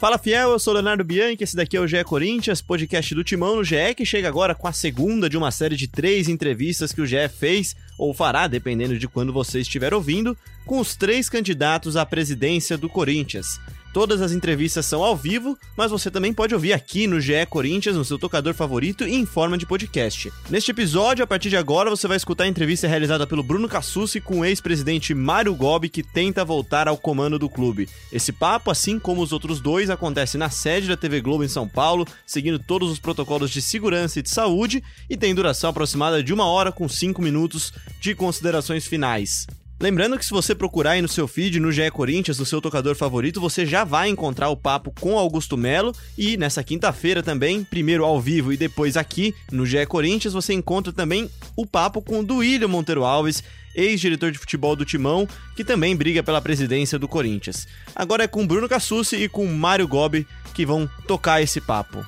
Fala fiel, eu sou Leonardo Bianchi, esse daqui é o GE Corinthians, podcast do Timão no GE, que chega agora com a segunda de uma série de três entrevistas que o GE fez, ou fará, dependendo de quando você estiver ouvindo, com os três candidatos à presidência do Corinthians. Todas as entrevistas são ao vivo, mas você também pode ouvir aqui no GE Corinthians, no seu tocador favorito e em forma de podcast. Neste episódio, a partir de agora, você vai escutar a entrevista realizada pelo Bruno Cassucci com o ex-presidente Mário Gobi, que tenta voltar ao comando do clube. Esse papo, assim como os outros dois, acontece na sede da TV Globo em São Paulo, seguindo todos os protocolos de segurança e de saúde, e tem duração aproximada de uma hora com cinco minutos de considerações finais. Lembrando que se você procurar aí no seu feed, no GE Corinthians, no seu tocador favorito, você já vai encontrar o papo com Augusto Melo. E nessa quinta-feira também, primeiro ao vivo e depois aqui no GE Corinthians, você encontra também o papo com o Duílio Monteiro Alves, ex-diretor de futebol do Timão, que também briga pela presidência do Corinthians. Agora é com Bruno Cassucci e com Mário Gobi que vão tocar esse papo.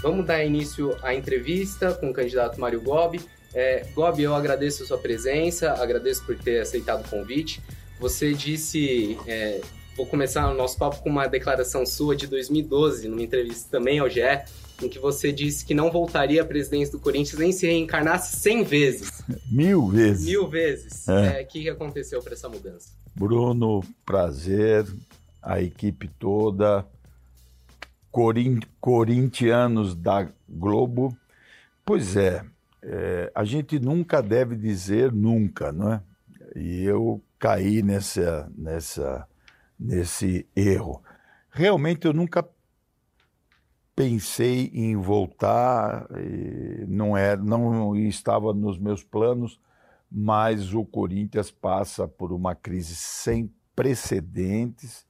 Vamos dar início à entrevista com o candidato Mário Gobi. É, Gobi, eu agradeço a sua presença, agradeço por ter aceitado o convite. Você disse, é, vou começar o nosso papo com uma declaração sua de 2012, numa entrevista também ao GE, em que você disse que não voltaria à presidência do Corinthians nem se reencarnasse 100 vezes. Mil vezes. Mil vezes. O é. é, que aconteceu para essa mudança? Bruno, prazer, a equipe toda, corintianos da Globo. Pois é, é, a gente nunca deve dizer nunca, não é? E eu caí nessa, nessa, nesse erro. Realmente eu nunca pensei em voltar, não era, não estava nos meus planos, mas o Corinthians passa por uma crise sem precedentes,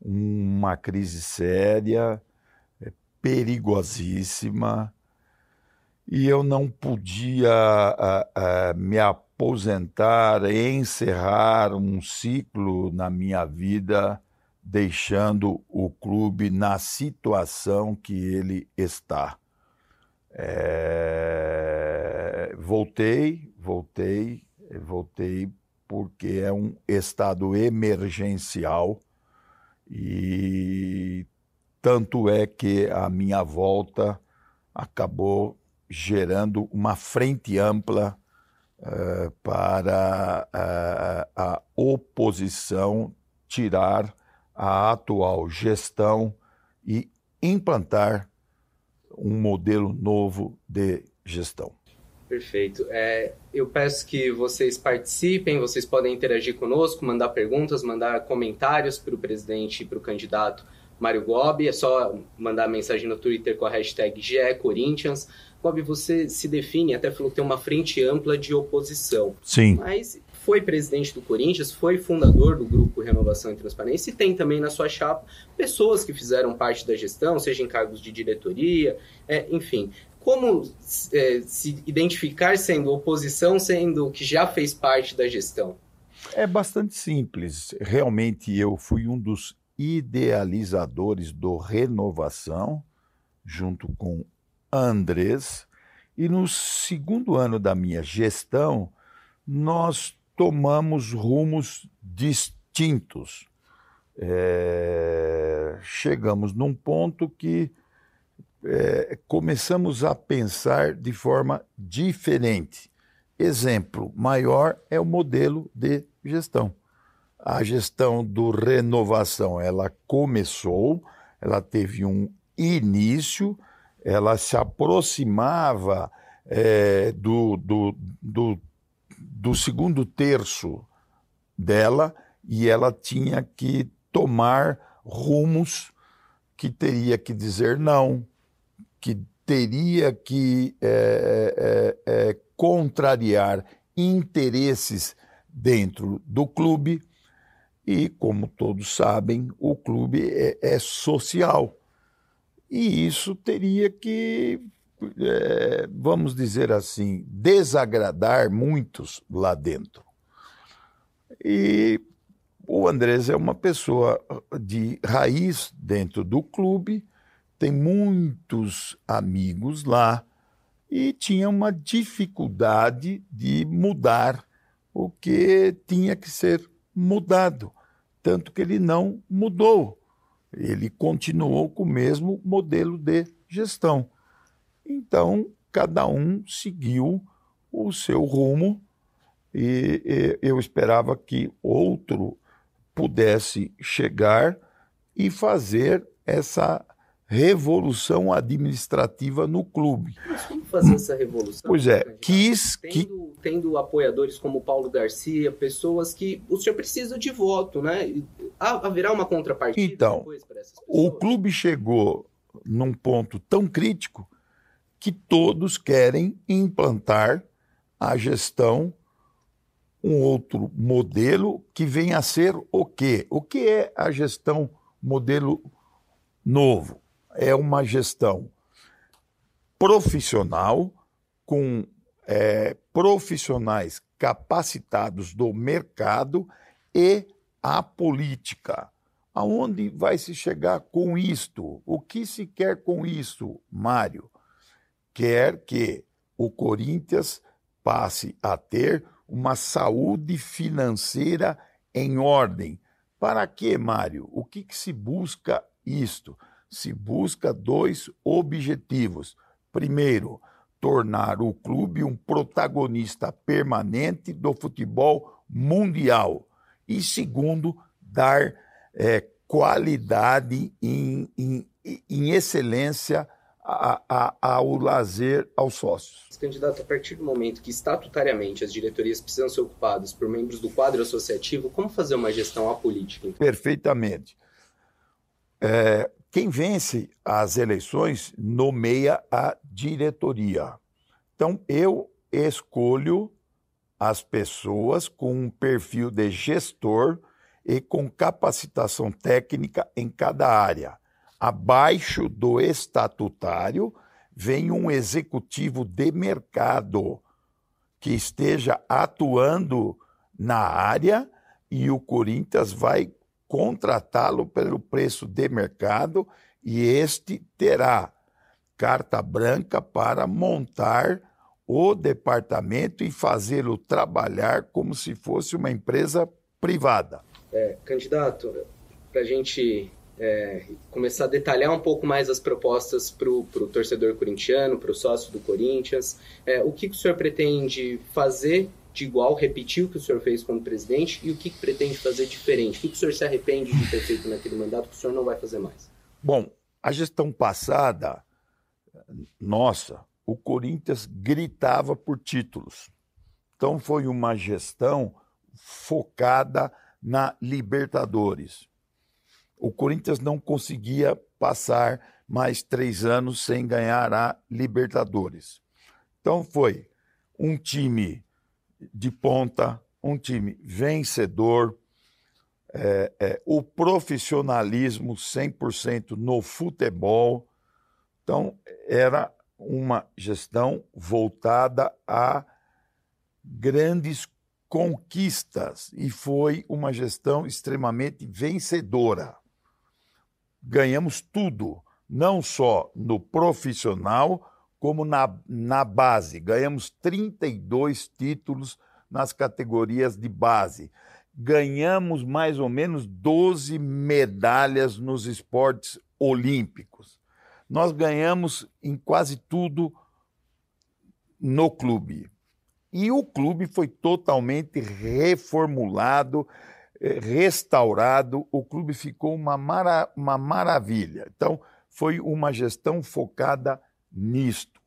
uma crise séria, é, perigosíssima e eu não podia uh, uh, me aposentar, encerrar um ciclo na minha vida, deixando o clube na situação que ele está. É... Voltei, voltei, voltei porque é um estado emergencial e tanto é que a minha volta acabou gerando uma frente ampla uh, para uh, a oposição tirar a atual gestão e implantar um modelo novo de gestão. Perfeito. É, eu peço que vocês participem, vocês podem interagir conosco, mandar perguntas, mandar comentários para o presidente e para o candidato Mário Gobi. É só mandar mensagem no Twitter com a hashtag GECorinthians. Gobi, você se define, até falou que tem uma frente ampla de oposição. Sim. Mas foi presidente do Corinthians, foi fundador do grupo Renovação e Transparência e tem também na sua chapa pessoas que fizeram parte da gestão, seja em cargos de diretoria, é, enfim. Como é, se identificar sendo oposição, sendo que já fez parte da gestão? É bastante simples. Realmente eu fui um dos idealizadores do Renovação, junto com Andrés, e no segundo ano da minha gestão, nós tomamos rumos distintos. É, chegamos num ponto que é, começamos a pensar de forma diferente. Exemplo maior é o modelo de gestão. A gestão do renovação, ela começou, ela teve um início, ela se aproximava é, do, do, do, do segundo terço dela e ela tinha que tomar rumos que teria que dizer não, que teria que é, é, é, contrariar interesses dentro do clube. E, como todos sabem, o clube é, é social e isso teria que, é, vamos dizer assim, desagradar muitos lá dentro. E o Andrés é uma pessoa de raiz dentro do clube, tem muitos amigos lá e tinha uma dificuldade de mudar o que tinha que ser mudado. tanto que ele não mudou. Ele continuou com o mesmo modelo de gestão. Então, cada um seguiu o seu rumo e, e eu esperava que outro pudesse chegar e fazer essa revolução administrativa no clube. Mas como fazer essa revolução? Pois é, quis que tendo apoiadores como Paulo Garcia, pessoas que o senhor precisa de voto, né? Haverá uma contrapartida então? O clube chegou num ponto tão crítico que todos querem implantar a gestão um outro modelo que venha a ser o quê? O que é a gestão modelo novo? É uma gestão profissional com é, profissionais capacitados do mercado e a política. Aonde vai se chegar com isto? O que se quer com isso, Mário? Quer que o Corinthians passe a ter uma saúde financeira em ordem. Para que, Mário? O que, que se busca isto? Se busca dois objetivos. Primeiro, tornar o clube um protagonista permanente do futebol mundial. E segundo, dar é, qualidade em, em, em excelência a, a, ao lazer aos sócios. Candidato, a partir do momento que estatutariamente as diretorias precisam ser ocupadas por membros do quadro associativo, como fazer uma gestão apolítica? Então? Perfeitamente. É, quem vence as eleições nomeia a diretoria. Então, eu escolho as pessoas com um perfil de gestor e com capacitação técnica em cada área abaixo do estatutário, vem um executivo de mercado que esteja atuando na área e o Corinthians vai contratá-lo pelo preço de mercado e este terá carta branca para montar o departamento e fazê-lo trabalhar como se fosse uma empresa privada. É, candidato, para a gente é, começar a detalhar um pouco mais as propostas para o torcedor corintiano, para o sócio do Corinthians. É, o que, que o senhor pretende fazer de igual, repetir o que o senhor fez como presidente e o que, pretende fazer diferente? O que o senhor se arrepende de ter feito naquele mandato que o senhor não vai fazer mais? Bom, a gestão passada, nossa, o Corinthians gritava por títulos. Então foi uma gestão focada na Libertadores o Corinthians não conseguia passar mais três anos sem ganhar a Libertadores. Então foi um time de ponta, um time vencedor, é, é, o profissionalismo 100% no futebol. Então, era uma gestão voltada a grandes conquistas e foi uma gestão extremamente vencedora ganhamos tudo, não só no profissional, como na, na base. Ganhamos 32 títulos nas categorias de base. Ganhamos mais ou menos 12 medalhas nos esportes olímpicos. Nós ganhamos em quase tudo no clube. E o clube foi totalmente reformulado, restaurado, o clube ficou uma, mara, uma maravilha. Então, foi uma gestão focada nisto.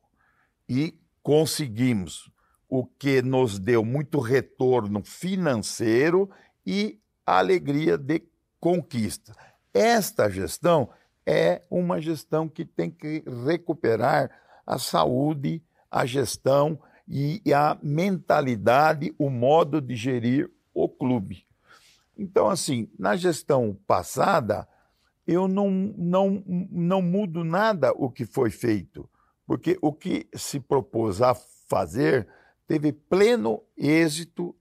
E conseguimos o que nos deu muito retorno financeiro e alegria de conquista. Esta gestão é uma gestão que tem que recuperar a saúde, a gestão e a mentalidade, o modo de gerir o clube. Então, assim, na gestão passada, eu não, não, não mudo nada o que foi feito, porque o que se propôs a fazer teve pleno êxito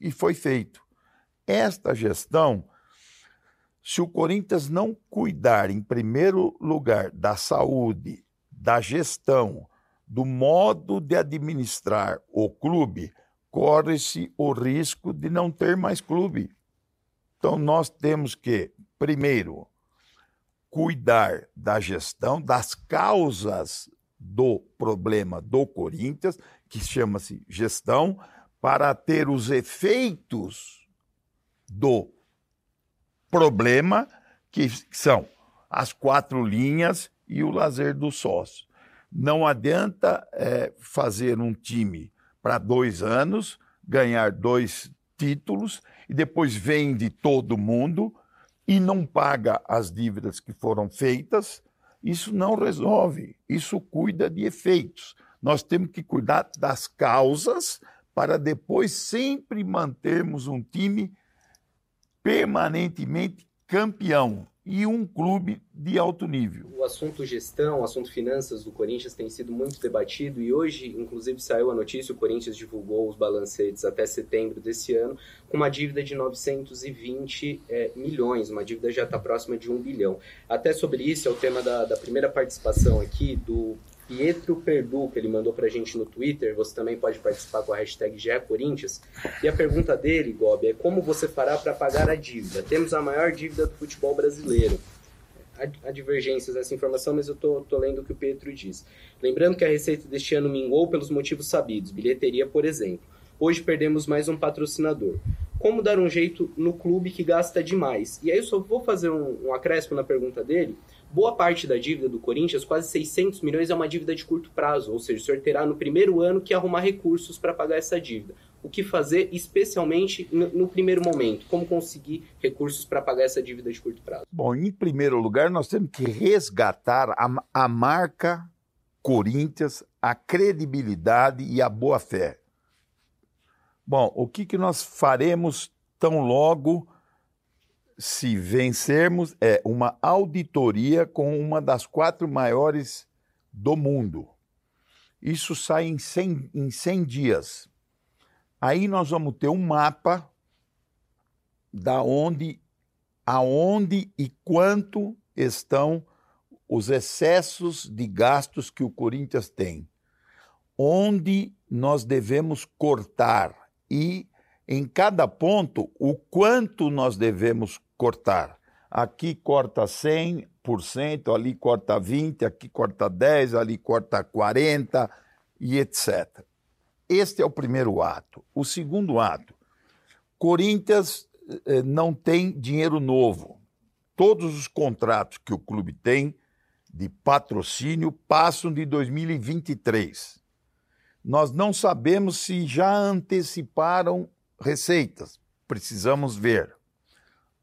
e foi feito. Esta gestão, se o Corinthians não cuidar, em primeiro lugar, da saúde, da gestão, do modo de administrar o clube, corre-se o risco de não ter mais clube. Então, nós temos que, primeiro, cuidar da gestão, das causas do problema do Corinthians, que chama-se gestão, para ter os efeitos do problema, que são as quatro linhas e o lazer do sócio. Não adianta é, fazer um time para dois anos, ganhar dois títulos e depois vende todo mundo e não paga as dívidas que foram feitas. Isso não resolve, isso cuida de efeitos. Nós temos que cuidar das causas para depois sempre mantermos um time permanentemente campeão e um clube de alto nível. O assunto gestão, o assunto finanças do Corinthians tem sido muito debatido e hoje, inclusive, saiu a notícia: o Corinthians divulgou os balancetes até setembro desse ano com uma dívida de 920 é, milhões, uma dívida já está próxima de um bilhão. Até sobre isso é o tema da, da primeira participação aqui do Pietro Perdu, que ele mandou pra gente no Twitter. Você também pode participar com a hashtag Corinthians. E a pergunta dele, Gob, é como você fará para pagar a dívida? Temos a maior dívida do futebol brasileiro. Há, divergências nessa informação, mas eu tô, tô lendo o que o Pietro diz. Lembrando que a receita deste ano mingou pelos motivos sabidos, bilheteria, por exemplo. Hoje perdemos mais um patrocinador. Como dar um jeito no clube que gasta demais? E aí eu só vou fazer um, um acréscimo na pergunta dele Boa parte da dívida do Corinthians, quase 600 milhões, é uma dívida de curto prazo, ou seja, o senhor terá no primeiro ano que arrumar recursos para pagar essa dívida. O que fazer, especialmente no, primeiro momento? Como conseguir recursos para pagar essa dívida de curto prazo? Bom, em primeiro lugar, nós temos que resgatar a, a marca Corinthians, a credibilidade e a boa-fé. Bom, o que, que nós faremos tão logo se vencermos, é uma auditoria com uma das quatro maiores do mundo. Isso sai em 100, em 100 dias. Aí nós vamos ter um mapa da onde, aonde e quanto estão os excessos de gastos que o Corinthians tem. Onde nós devemos cortar e em cada ponto o quanto nós devemos cortar. Aqui corta 100%, ali corta 20%, aqui corta 10%, ali corta 40% e etc. Este é o primeiro ato. O segundo ato, Corinthians eh, não tem dinheiro novo. Todos os contratos que o clube tem de patrocínio passam de 2023. Nós não sabemos se já anteciparam receitas. Precisamos ver.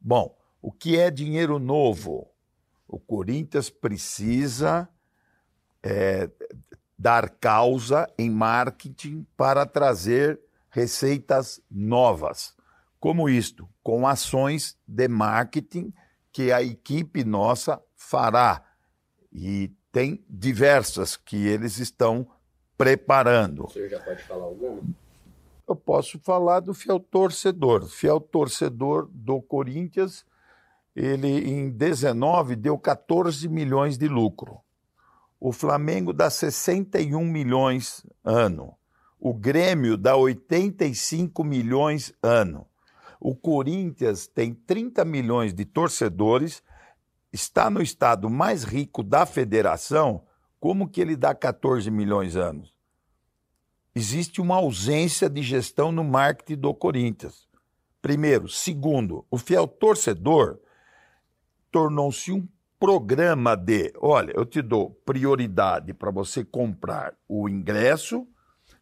Bom, o que é dinheiro novo? O Corinthians precisa é, dar causa em marketing para trazer receitas novas. Como isto? Com ações de marketing que a equipe nossa fará. E tem diversas que eles estão preparando. O senhor já pode falar alguma? Eu posso falar do fiel torcedor. Fiel torcedor do Corinthians, ele em 19 deu 14 milhões de lucro. O Flamengo dá 61 milhões ano. O Grêmio dá 85 milhões ano. O Corinthians tem 30 milhões de torcedores, está no estado mais rico da federação. Como que ele dá 14 milhões anos? Existe uma ausência de gestão no marketing do Corinthians. Primeiro. Segundo, o fiel torcedor tornou-se um programa de: olha, eu te dou prioridade para você comprar o ingresso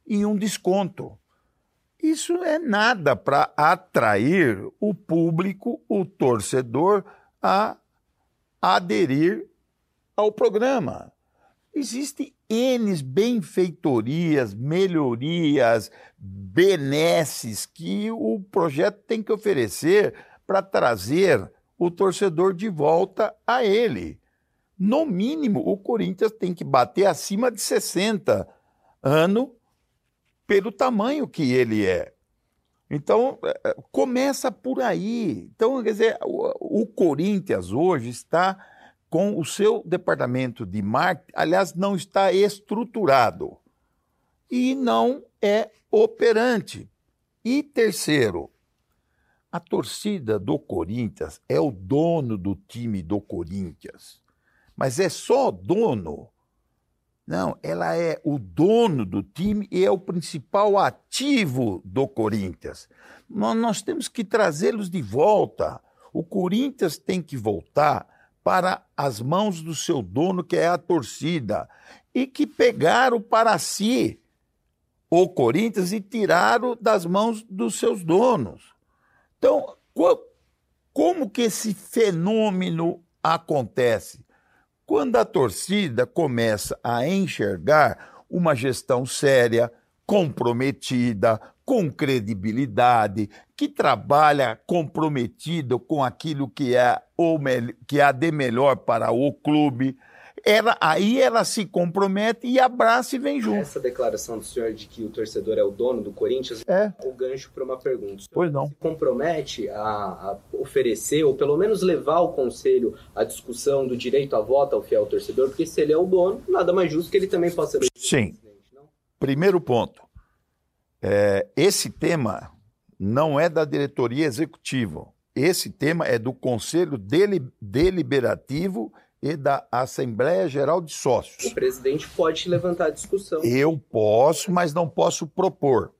e um desconto. Isso é nada para atrair o público, o torcedor, a aderir ao programa. Existem N benfeitorias, melhorias, benesses que o projeto tem que oferecer para trazer o torcedor de volta a ele. No mínimo, o Corinthians tem que bater acima de 60 anos pelo tamanho que ele é. Então, é, é, começa por aí. Então, quer dizer, o, o Corinthians hoje está com o seu departamento de marketing, aliás, não está estruturado e não é operante. E terceiro, A torcida do Corinthians é o dono do time do Corinthians. Mas é só dono? Não, ela é o dono do time e é o principal ativo do Corinthians. Nós, nós temos que trazê-los de volta. O Corinthians tem que voltar para as mãos do seu dono, que é a torcida, e que pegaram para si o Corinthians e tiraram das mãos dos seus donos. Então, como que esse fenômeno acontece? Quando a torcida começa a enxergar uma gestão séria, comprometida, com credibilidade, que trabalha comprometido com aquilo que é, o que há de melhor para o clube, ela, aí ela se compromete e abraça e vem junto. Essa declaração do senhor de que o torcedor é o dono do Corinthians é o gancho para uma pergunta. Pois não. Se compromete a, a, oferecer, ou pelo menos levar o conselho à discussão do direito à voto ao fiel torcedor, porque se ele é o dono, nada mais justo que ele também possa ser Sim. Primeiro ponto. É, esse tema não é da diretoria executiva. Esse tema é do Conselho Deliberativo e da Assembleia Geral de Sócios. O presidente pode levantar a discussão. Eu posso, mas não posso propor.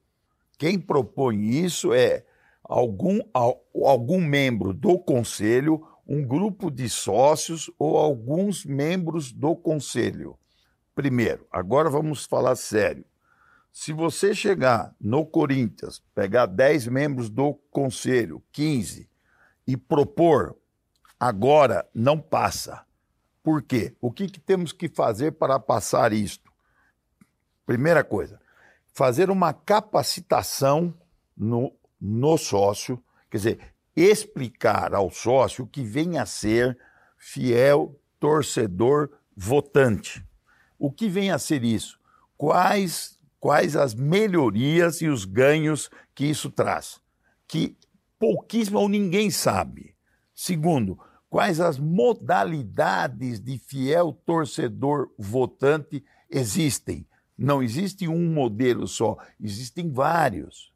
Quem propõe isso é algum, algum membro do conselho, um grupo de sócios ou alguns membros do conselho. Primeiro, agora vamos falar sério. Se você chegar no Corinthians, pegar 10 membros do conselho, 15, e propor, agora não passa. Por quê? O que, que temos que fazer para passar isto? Primeira coisa, fazer uma capacitação no, no sócio, quer dizer, explicar ao sócio que vem a ser fiel torcedor votante. O que vem a ser isso? Quais, quais as melhorias e os ganhos que isso traz? Que pouquíssimo ou ninguém sabe. Segundo, quais as modalidades de fiel torcedor votante existem. Não existe um modelo só, existem vários.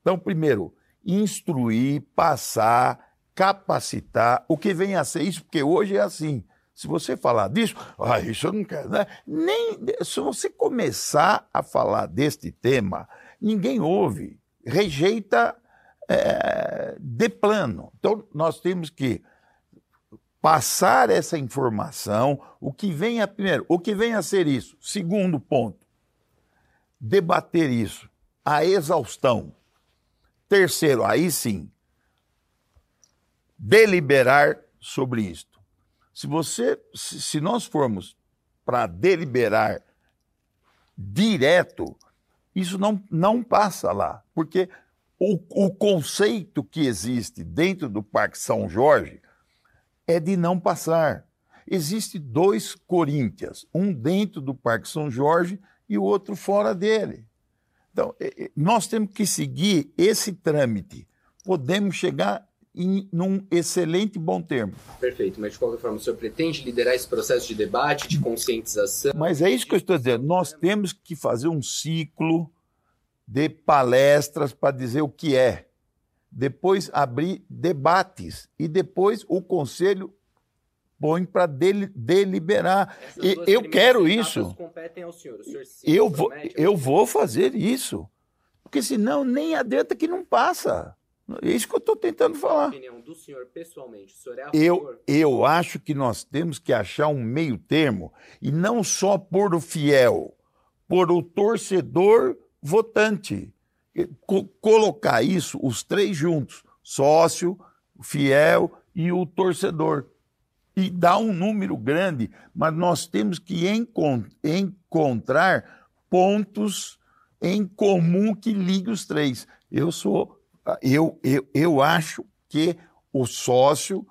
Então, primeiro, instruir, passar, capacitar, o que vem a ser isso, porque hoje é assim. Se você falar disso, ah, isso eu não quero, né? Nem se você começar a falar deste tema, ninguém ouve, rejeita é, de plano. Então, nós temos que passar essa informação, o que vem a primeiro, o que vem a ser isso. Segundo ponto, debater isso a exaustão. Terceiro, aí sim, deliberar sobre isto. Se você, se nós formos para deliberar direto, isso não, não passa lá, porque o, o conceito que existe dentro do Parque São Jorge é de não passar. Existem dois Corinthians, um dentro do Parque São Jorge e o outro fora dele. Então, nós temos que seguir esse trâmite. Podemos chegar em num excelente bom termo. Perfeito, mas de qualquer forma, o senhor pretende liderar esse processo de debate, de conscientização? Mas é isso que eu estou dizendo. Nós temos que fazer um ciclo de palestras para dizer o que é depois abrir debates e depois o conselho põe para deliberar. eu quero isso. eu vou, eu vou fazer isso. Porque senão nem adianta que não passa. É isso que eu estou tentando falar. opinião do senhor pessoalmente, o senhor é a eu, eu acho que nós temos que achar um meio termo e não só por o fiel, por o torcedor votante colocar isso, os três juntos, sócio, fiel e o torcedor. E dá um número grande, mas nós temos que encont encontrar pontos em comum que liguem os três. Eu sou, eu, eu, eu acho que o sócio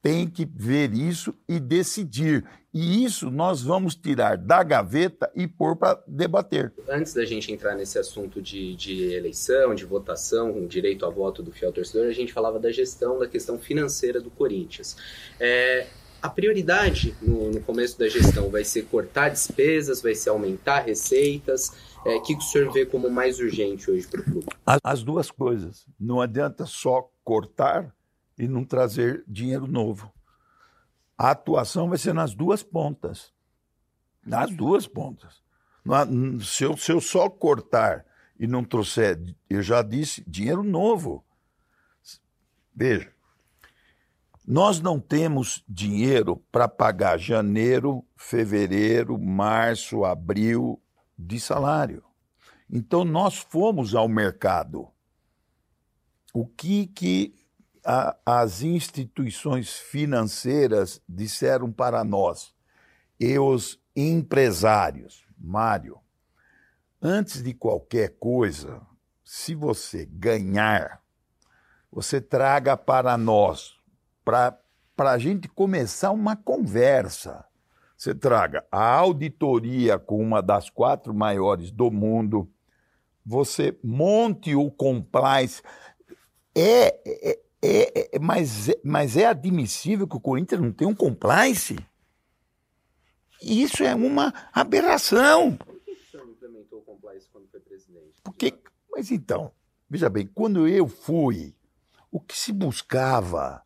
tem que ver isso e decidir. E isso nós vamos tirar da gaveta e pôr para debater. Antes da gente entrar nesse assunto de, de eleição, de votação, com direito a voto do fiel torcedor, a gente falava da gestão, da questão financeira do Corinthians. É, a prioridade no, no, começo da gestão vai ser cortar despesas, vai ser aumentar receitas. É, o que o senhor vê como mais urgente hoje para o clube? As, as duas coisas. Não adianta só cortar e não trazer dinheiro novo. A atuação vai ser nas duas pontas. Nas duas pontas. Se eu, se eu só cortar e não trouxer, eu já disse, dinheiro novo. Veja, nós não temos dinheiro para pagar janeiro, fevereiro, março, abril de salário. Então nós fomos ao mercado. O que que a, as instituições financeiras disseram para nós e os empresários, Mário, antes de qualquer coisa, se você ganhar, você traga para nós, para a gente começar uma conversa. Você traga a auditoria com uma das quatro maiores do mundo, você monte o compliance. É, é, é, é, mas, mas é admissível que o Corinthians não tenha um compliance? Isso é uma aberração. Por que o senhor implementou o compliance quando foi presidente? Porque, mas então, veja bem, quando eu fui, o que se buscava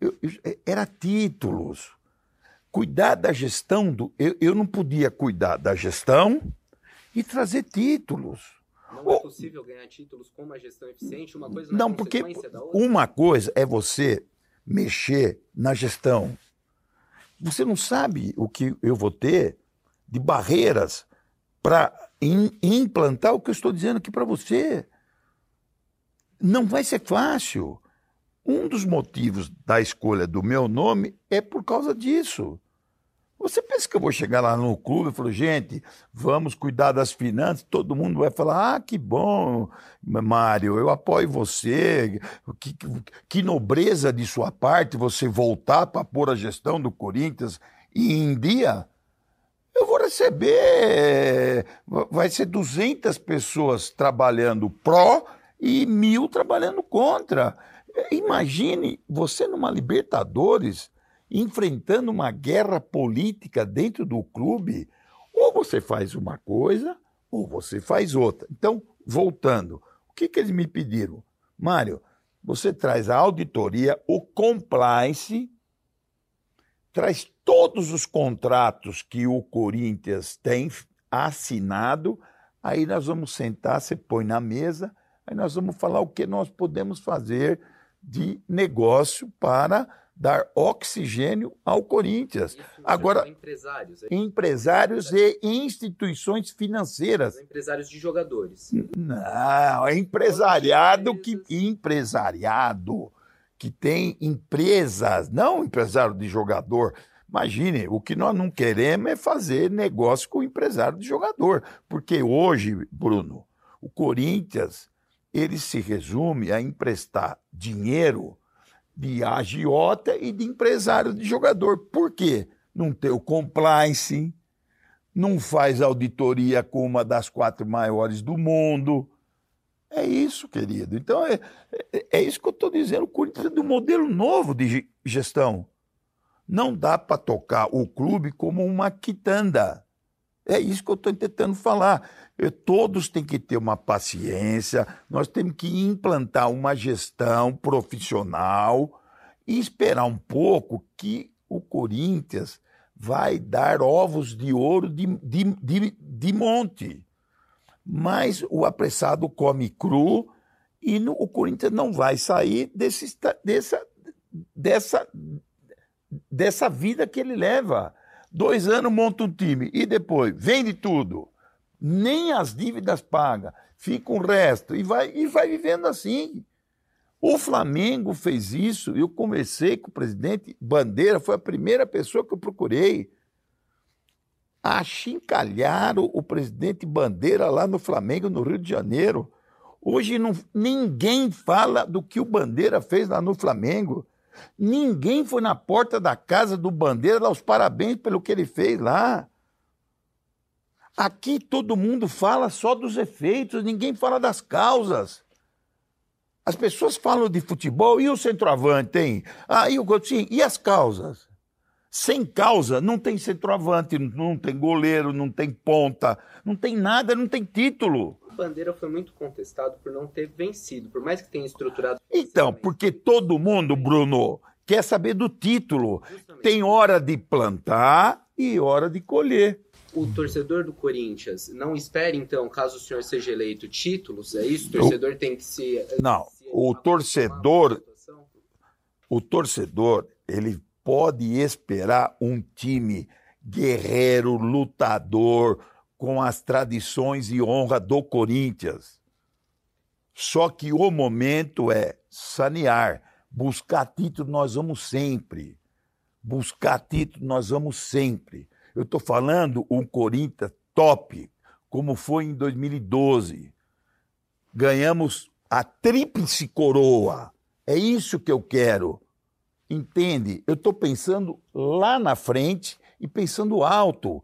eu, eu, era títulos. Cuidar da gestão do. Eu, eu não podia cuidar da gestão e trazer títulos. Não é possível ganhar títulos com uma gestão eficiente? Uma coisa não, porque uma coisa é você mexer na gestão. Você não sabe o que eu vou ter de barreiras para implantar o que eu estou dizendo aqui para você. Não vai ser fácil. Um dos motivos da escolha do meu nome é por causa disso. Você pensa que eu vou chegar lá no clube e falar, gente, vamos cuidar das finanças, todo mundo vai falar, ah, que bom, Mário, eu apoio você, que, que nobreza de sua parte você voltar para pôr a gestão do Corinthians em dia. Eu vou receber, vai ser 200 pessoas trabalhando pró e mil trabalhando contra. Imagine você numa Libertadores enfrentando uma guerra política dentro do clube, ou você faz uma coisa ou você faz outra. Então, voltando, o que, que eles me pediram? Mário, você traz a auditoria, o compliance, traz todos os contratos que o Corinthians tem assinado, aí nós vamos sentar, você põe na mesa, aí nós vamos falar o que nós podemos fazer de negócio para dar oxigênio ao Corinthians. Agora, empresários, é? empresários e instituições financeiras. Empresários de jogadores. Não, é empresariado que empresariado que tem empresas, não empresário de jogador. Imagine, o que nós não queremos é fazer negócio com empresário de jogador, porque hoje, Bruno, o Corinthians ele se resume a emprestar dinheiro de agiota e de empresário de jogador. Por quê? Não tem o compliance, não faz auditoria com uma das quatro maiores do mundo. É isso, querido. Então, é, é, é isso que eu estou dizendo. O Corinthians é do modelo novo de gestão. Não dá para tocar o clube como uma quitanda. É isso que eu estou tentando falar. Todos têm que ter uma paciência, nós temos que implantar uma gestão profissional e esperar um pouco que o Corinthians vai dar ovos de ouro de, de, de, de monte. Mas o apressado come cru e no, o Corinthians não vai sair desse, dessa, dessa, dessa vida que ele leva. Dois anos monta um time e depois vende tudo nem as dívidas paga, fica o resto e vai, e vai vivendo assim. O Flamengo fez isso, eu conversei com o presidente Bandeira, foi a primeira pessoa que eu procurei. Achincalharam o presidente Bandeira lá no Flamengo, no Rio de Janeiro. Hoje não, ninguém fala do que o Bandeira fez lá no Flamengo. Ninguém foi na porta da casa do Bandeira dar os parabéns pelo que ele fez lá. Aqui todo mundo fala só dos efeitos, ninguém fala das causas. As pessoas falam de futebol e o centroavante, hein? Ah, e o Coutinho, e as causas? Sem causa, não tem centroavante, não tem goleiro, não tem ponta, não tem nada, não tem título. Bandeira foi muito contestado por não ter vencido, por mais que tenha estruturado. Então, porque todo mundo, Bruno, quer saber do título. Justamente. Tem hora de plantar e hora de colher. O torcedor do Corinthians não espera, então, caso o senhor seja eleito, títulos? É isso? O torcedor tem que se. Não, se o torcedor-? O torcedor, ele pode esperar um time guerreiro, lutador, com as tradições e honra do Corinthians. Só que o momento é sanear. Buscar título nós vamos sempre. Buscar título nós vamos sempre. Eu estou falando um Corinthians top, como foi em 2012. Ganhamos a tríplice coroa. É isso que eu quero. Entende? Eu estou pensando lá na frente e pensando alto.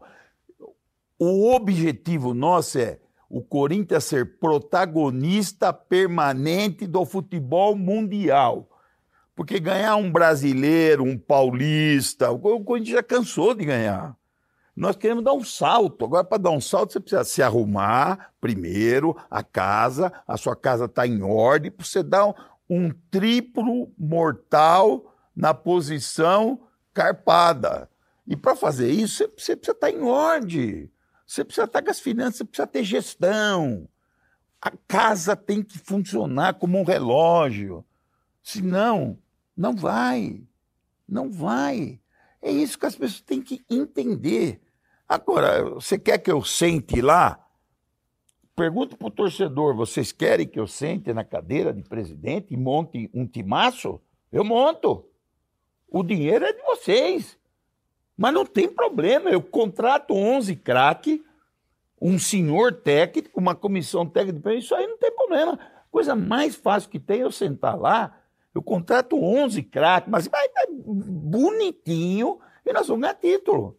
O objetivo nosso é o Corinthians ser protagonista permanente do futebol mundial. Porque ganhar um brasileiro, um paulista, o Corinthians já cansou de ganhar. Nós queremos dar um salto. Agora, para dar um salto, você precisa se arrumar primeiro, a casa, a sua casa está em ordem, para você dar um, um triplo mortal na posição carpada. E para fazer isso, você, você precisa estar em ordem. Você precisa estar com as finanças, você precisa ter gestão. A casa tem que funcionar como um relógio. Senão, não vai. Não vai. É isso que as pessoas têm que entender. Agora, você quer que eu sente lá? Pergunta para o torcedor: vocês querem que eu sente na cadeira de presidente e monte um timaço? Eu monto. O dinheiro é de vocês. Mas não tem problema, eu contrato 11 craque, um senhor técnico, uma comissão técnica, isso aí não tem problema. Coisa mais fácil que tem é eu sentar lá, eu contrato 11 craques, mas vai estar bonitinho e nós vamos ganhar título.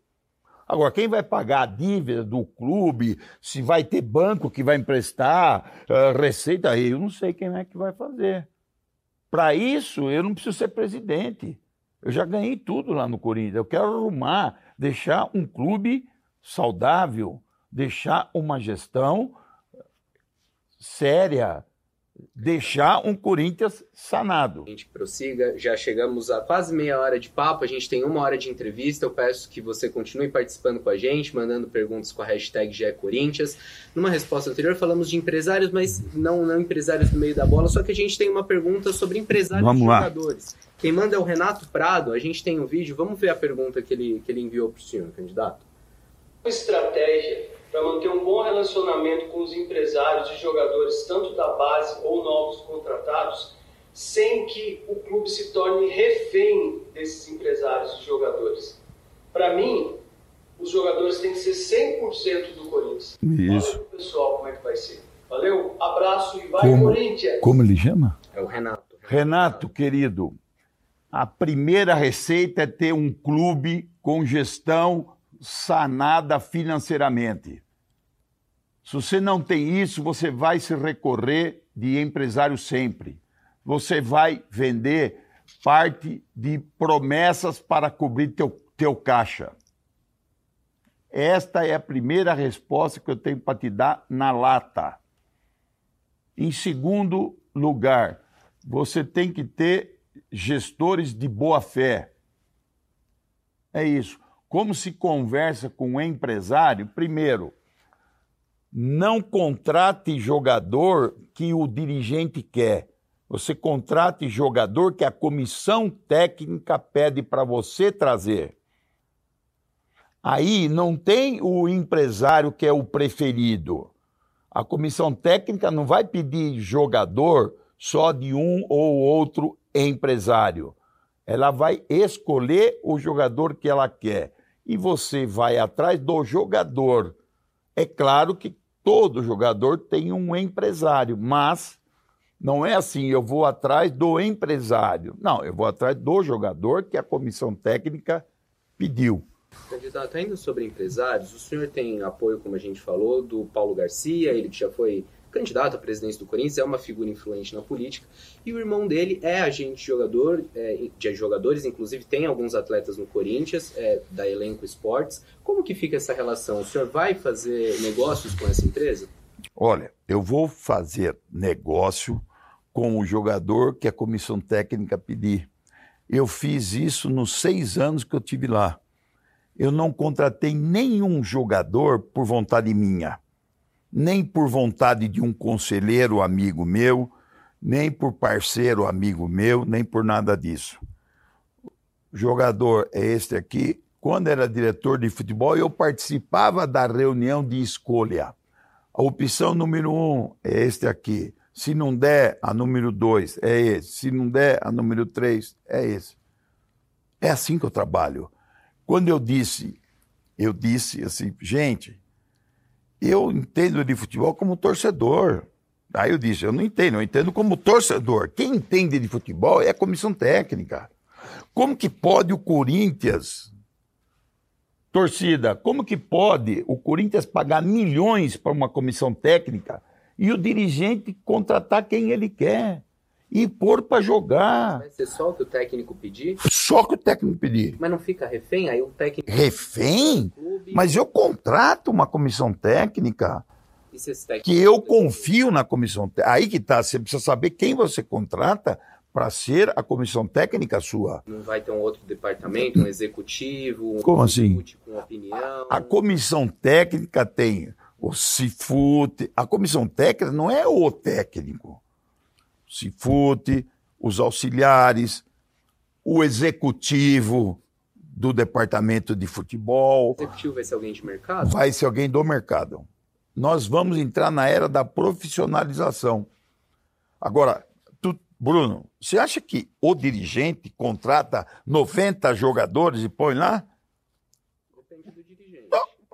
Agora, quem vai pagar a dívida do clube, se vai ter banco que vai emprestar, uh, receita, eu não sei quem é que vai fazer. Para isso, eu não preciso ser presidente. Eu já ganhei tudo lá no Corinthians. Eu quero arrumar, deixar um clube saudável, deixar uma gestão séria, deixar um Corinthians sanado. A gente prossiga, já chegamos a quase meia hora de papo, a gente tem uma hora de entrevista, eu peço que você continue participando com a gente, mandando perguntas com a hashtag GECorinthians. Numa resposta anterior falamos de empresários, mas não, não empresários do meio da bola, só que a gente tem uma pergunta sobre empresários Vamos e lá. Quem manda é o Renato Prado, a gente tem um vídeo, vamos ver a pergunta que ele, que ele enviou para o senhor, candidato. estratégia para manter um bom relacionamento com os empresários e jogadores, tanto da base ou novos contratados, sem que o clube se torne refém desses empresários e jogadores? Para mim, os jogadores têm que ser 100% do Corinthians. Isso. Olha pro pessoal como é que vai ser. Valeu, abraço e vai Como- Corinthians! Como ele chama? É o Renato. Renato, querido, a primeira receita é ter um clube com gestão sanada financeiramente. Se você não tem isso, você vai se recorrer de empresário sempre. Você vai vender parte de promessas para cobrir teu, teu caixa. Esta é a primeira resposta que eu tenho para te dar na lata. Em segundo lugar, você tem que ter gestores de boa fé. É isso. Como se conversa com um empresário? Primeiro, não contrate jogador que o dirigente quer. Você contrate jogador que a comissão técnica pede para você trazer. Aí não tem o empresário que é o preferido. A comissão técnica não vai pedir jogador só de um ou outro empresário. Ela vai escolher o jogador que ela quer. E você vai atrás do jogador. É claro que todo jogador tem um empresário, mas não é assim, eu vou atrás do empresário. Não, eu vou atrás do jogador que a comissão técnica pediu. Candidato, ainda sobre empresários, o senhor tem apoio, como a gente falou, do Paulo Garcia, ele que já foi candidato à presidência do Corinthians, é uma figura influente na política, e o irmão dele é agente jogador, é, de jogadores, inclusive tem alguns atletas no Corinthians, é, da Elenco Esportes. Como que fica essa relação? O senhor vai fazer negócios com essa empresa? Olha, eu vou fazer negócio com o jogador que a comissão técnica pedir. Eu fiz isso nos seis anos que eu tive lá. Eu não contratei nenhum jogador por vontade minha, nem por vontade de um conselheiro amigo meu, nem por parceiro amigo meu, nem por nada disso. O jogador é este aqui. Quando era diretor de futebol, eu participava da reunião de escolha. A opção número um é este aqui. Se não der, a número dois é esse. Se não der, a número três é esse. É assim que eu trabalho. Quando eu disse, eu disse assim, gente, eu entendo de futebol como torcedor. Aí eu disse, eu não entendo, eu entendo como torcedor. Quem entende de futebol é a comissão técnica. Como que pode o Corinthians, torcida, como que pode o Corinthians pagar milhões para uma comissão técnica e o dirigente contratar quem ele quer e pôr para jogar. Vai ser só o que o técnico pedir? Só o que o técnico pedir. Mas não fica refém? Aí o técnico. Refém? Mas eu contrato uma comissão técnica. Que eu confio na comissão técnica. Aí que tá, você precisa saber quem você contrata para ser a comissão técnica sua. Não vai ter um outro departamento, um executivo, um Como assim? com opinião. A comissão técnica tem o Cifute. A comissão técnica não é o técnico. Cifute, os auxiliares, o executivo do departamento de futebol. O executivo vai ser alguém de mercado? Vai ser alguém do mercado. Nós vamos entrar na era da profissionalização. Agora, tu, Bruno, você acha que o dirigente contrata 90 jogadores e põe lá? Depende do dirigente.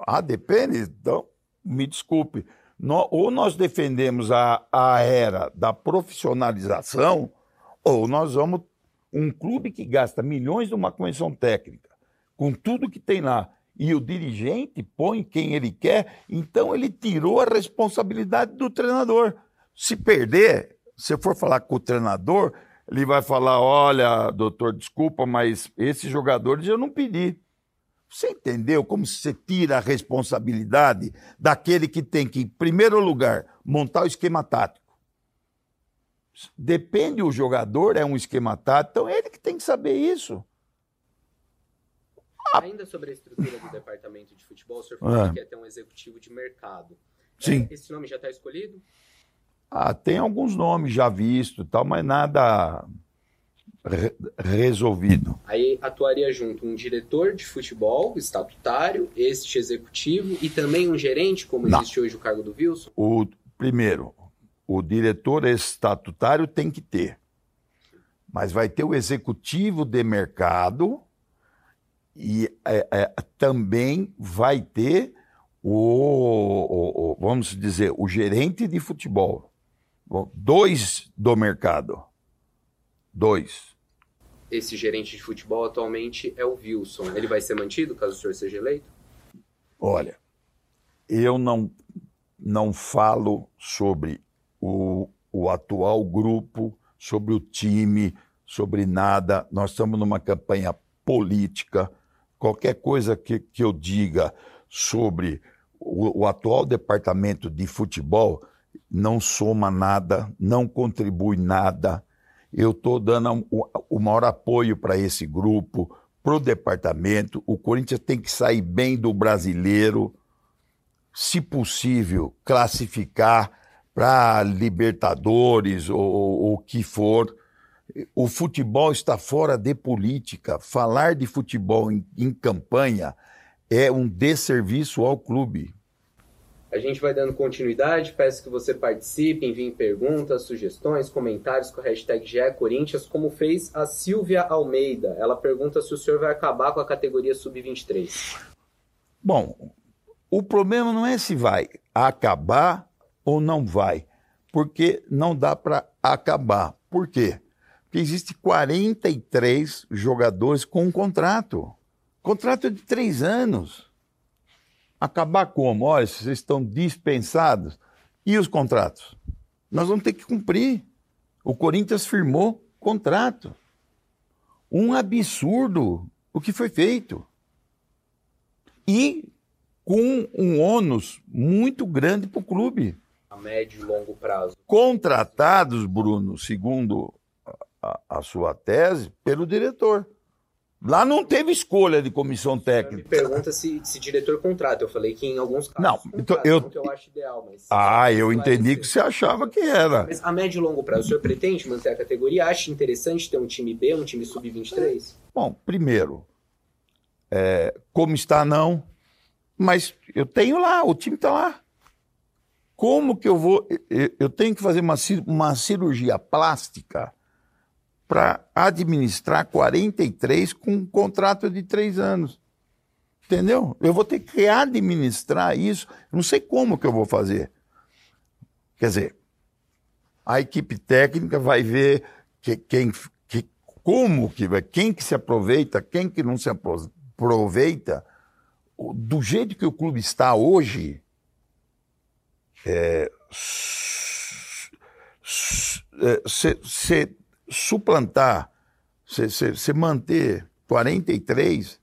Ah, depende? Então, me desculpe, ou nós defendemos a, a era da profissionalização, ou nós vamos. Um clube que gasta milhões numa convenção técnica, com tudo que tem lá, e o dirigente põe quem ele quer, então ele tirou a responsabilidade do treinador. Se perder, se for falar com o treinador, ele vai falar: olha, doutor, desculpa, mas esses jogadores eu não pedi. Você entendeu como você tira a responsabilidade daquele que tem que, em primeiro lugar, montar o esquema tático? Depende o jogador, é um esquema tático, então ele que tem que saber isso. Ah. Ainda sobre a estrutura do departamento de futebol, o senhor falou ah. que quer ter um executivo de mercado. Sim. Esse nome já está escolhido? Ah, tem alguns nomes já vistos, tal, mas nada re resolvido. Aí atuaria junto um diretor de futebol estatutário, este executivo e também um gerente, como Não. existe hoje o cargo do Wilson? O primeiro, o diretor estatutário tem que ter, mas vai ter o executivo de mercado e é, é, também vai ter o, o, o, vamos dizer, o gerente de futebol. Dois do mercado. Dois. Esse gerente de futebol atualmente é o Wilson. Ele vai ser mantido caso o senhor seja eleito? Olha, eu não, não falo sobre o, o atual grupo, sobre o time, sobre nada. Nós estamos numa campanha política. Qualquer coisa que, que eu diga sobre o, o atual departamento de futebol não soma nada, não contribui nada eu estou dando o maior apoio para esse grupo, para o departamento. O Corinthians tem que sair bem do brasileiro, se possível, classificar para Libertadores ou o que for. O futebol está fora de política. Falar de futebol em, em campanha é um desserviço ao clube. A gente vai dando continuidade, peço que você participe, envie perguntas, sugestões, comentários com a hashtag GE Corinthians, como fez a Silvia Almeida. Ela pergunta se o senhor vai acabar com a categoria Sub-23. Bom, o problema não é se vai acabar ou não vai, porque não dá para acabar. Por quê? Porque existe 43 jogadores com um contrato. Contrato de três anos. Acabar como? Olha, vocês estão dispensados. E os contratos? Nós vamos ter que cumprir. O Corinthians firmou contrato. Um absurdo o que foi feito. E com um ônus muito grande para o clube. A médio e longo prazo. Contratados, Bruno, segundo a, a sua tese, pelo diretor. Lá não teve escolha de comissão técnica. Me pergunta se, se diretor contrata. Eu falei que em alguns casos. Não, contrata, então eu. Não que eu acho ideal, mas. Ah, eu entendi que você achava que era. Mas a médio e longo prazo, o senhor pretende manter a categoria? Acha interessante ter um time B, um time sub-23? Bom, primeiro, é, como está, não. Mas eu tenho lá, o time está lá. Como que eu vou. Eu tenho que fazer uma, uma cirurgia plástica para administrar 43 com um contrato de três anos. Entendeu? Eu vou ter que administrar isso. não sei como que eu vou fazer. Quer dizer, a equipe técnica vai ver que, quem, que, como que vai, quem que se aproveita, quem que não se aproveita. Do jeito que o clube está hoje, é, você suplantar, você manter 43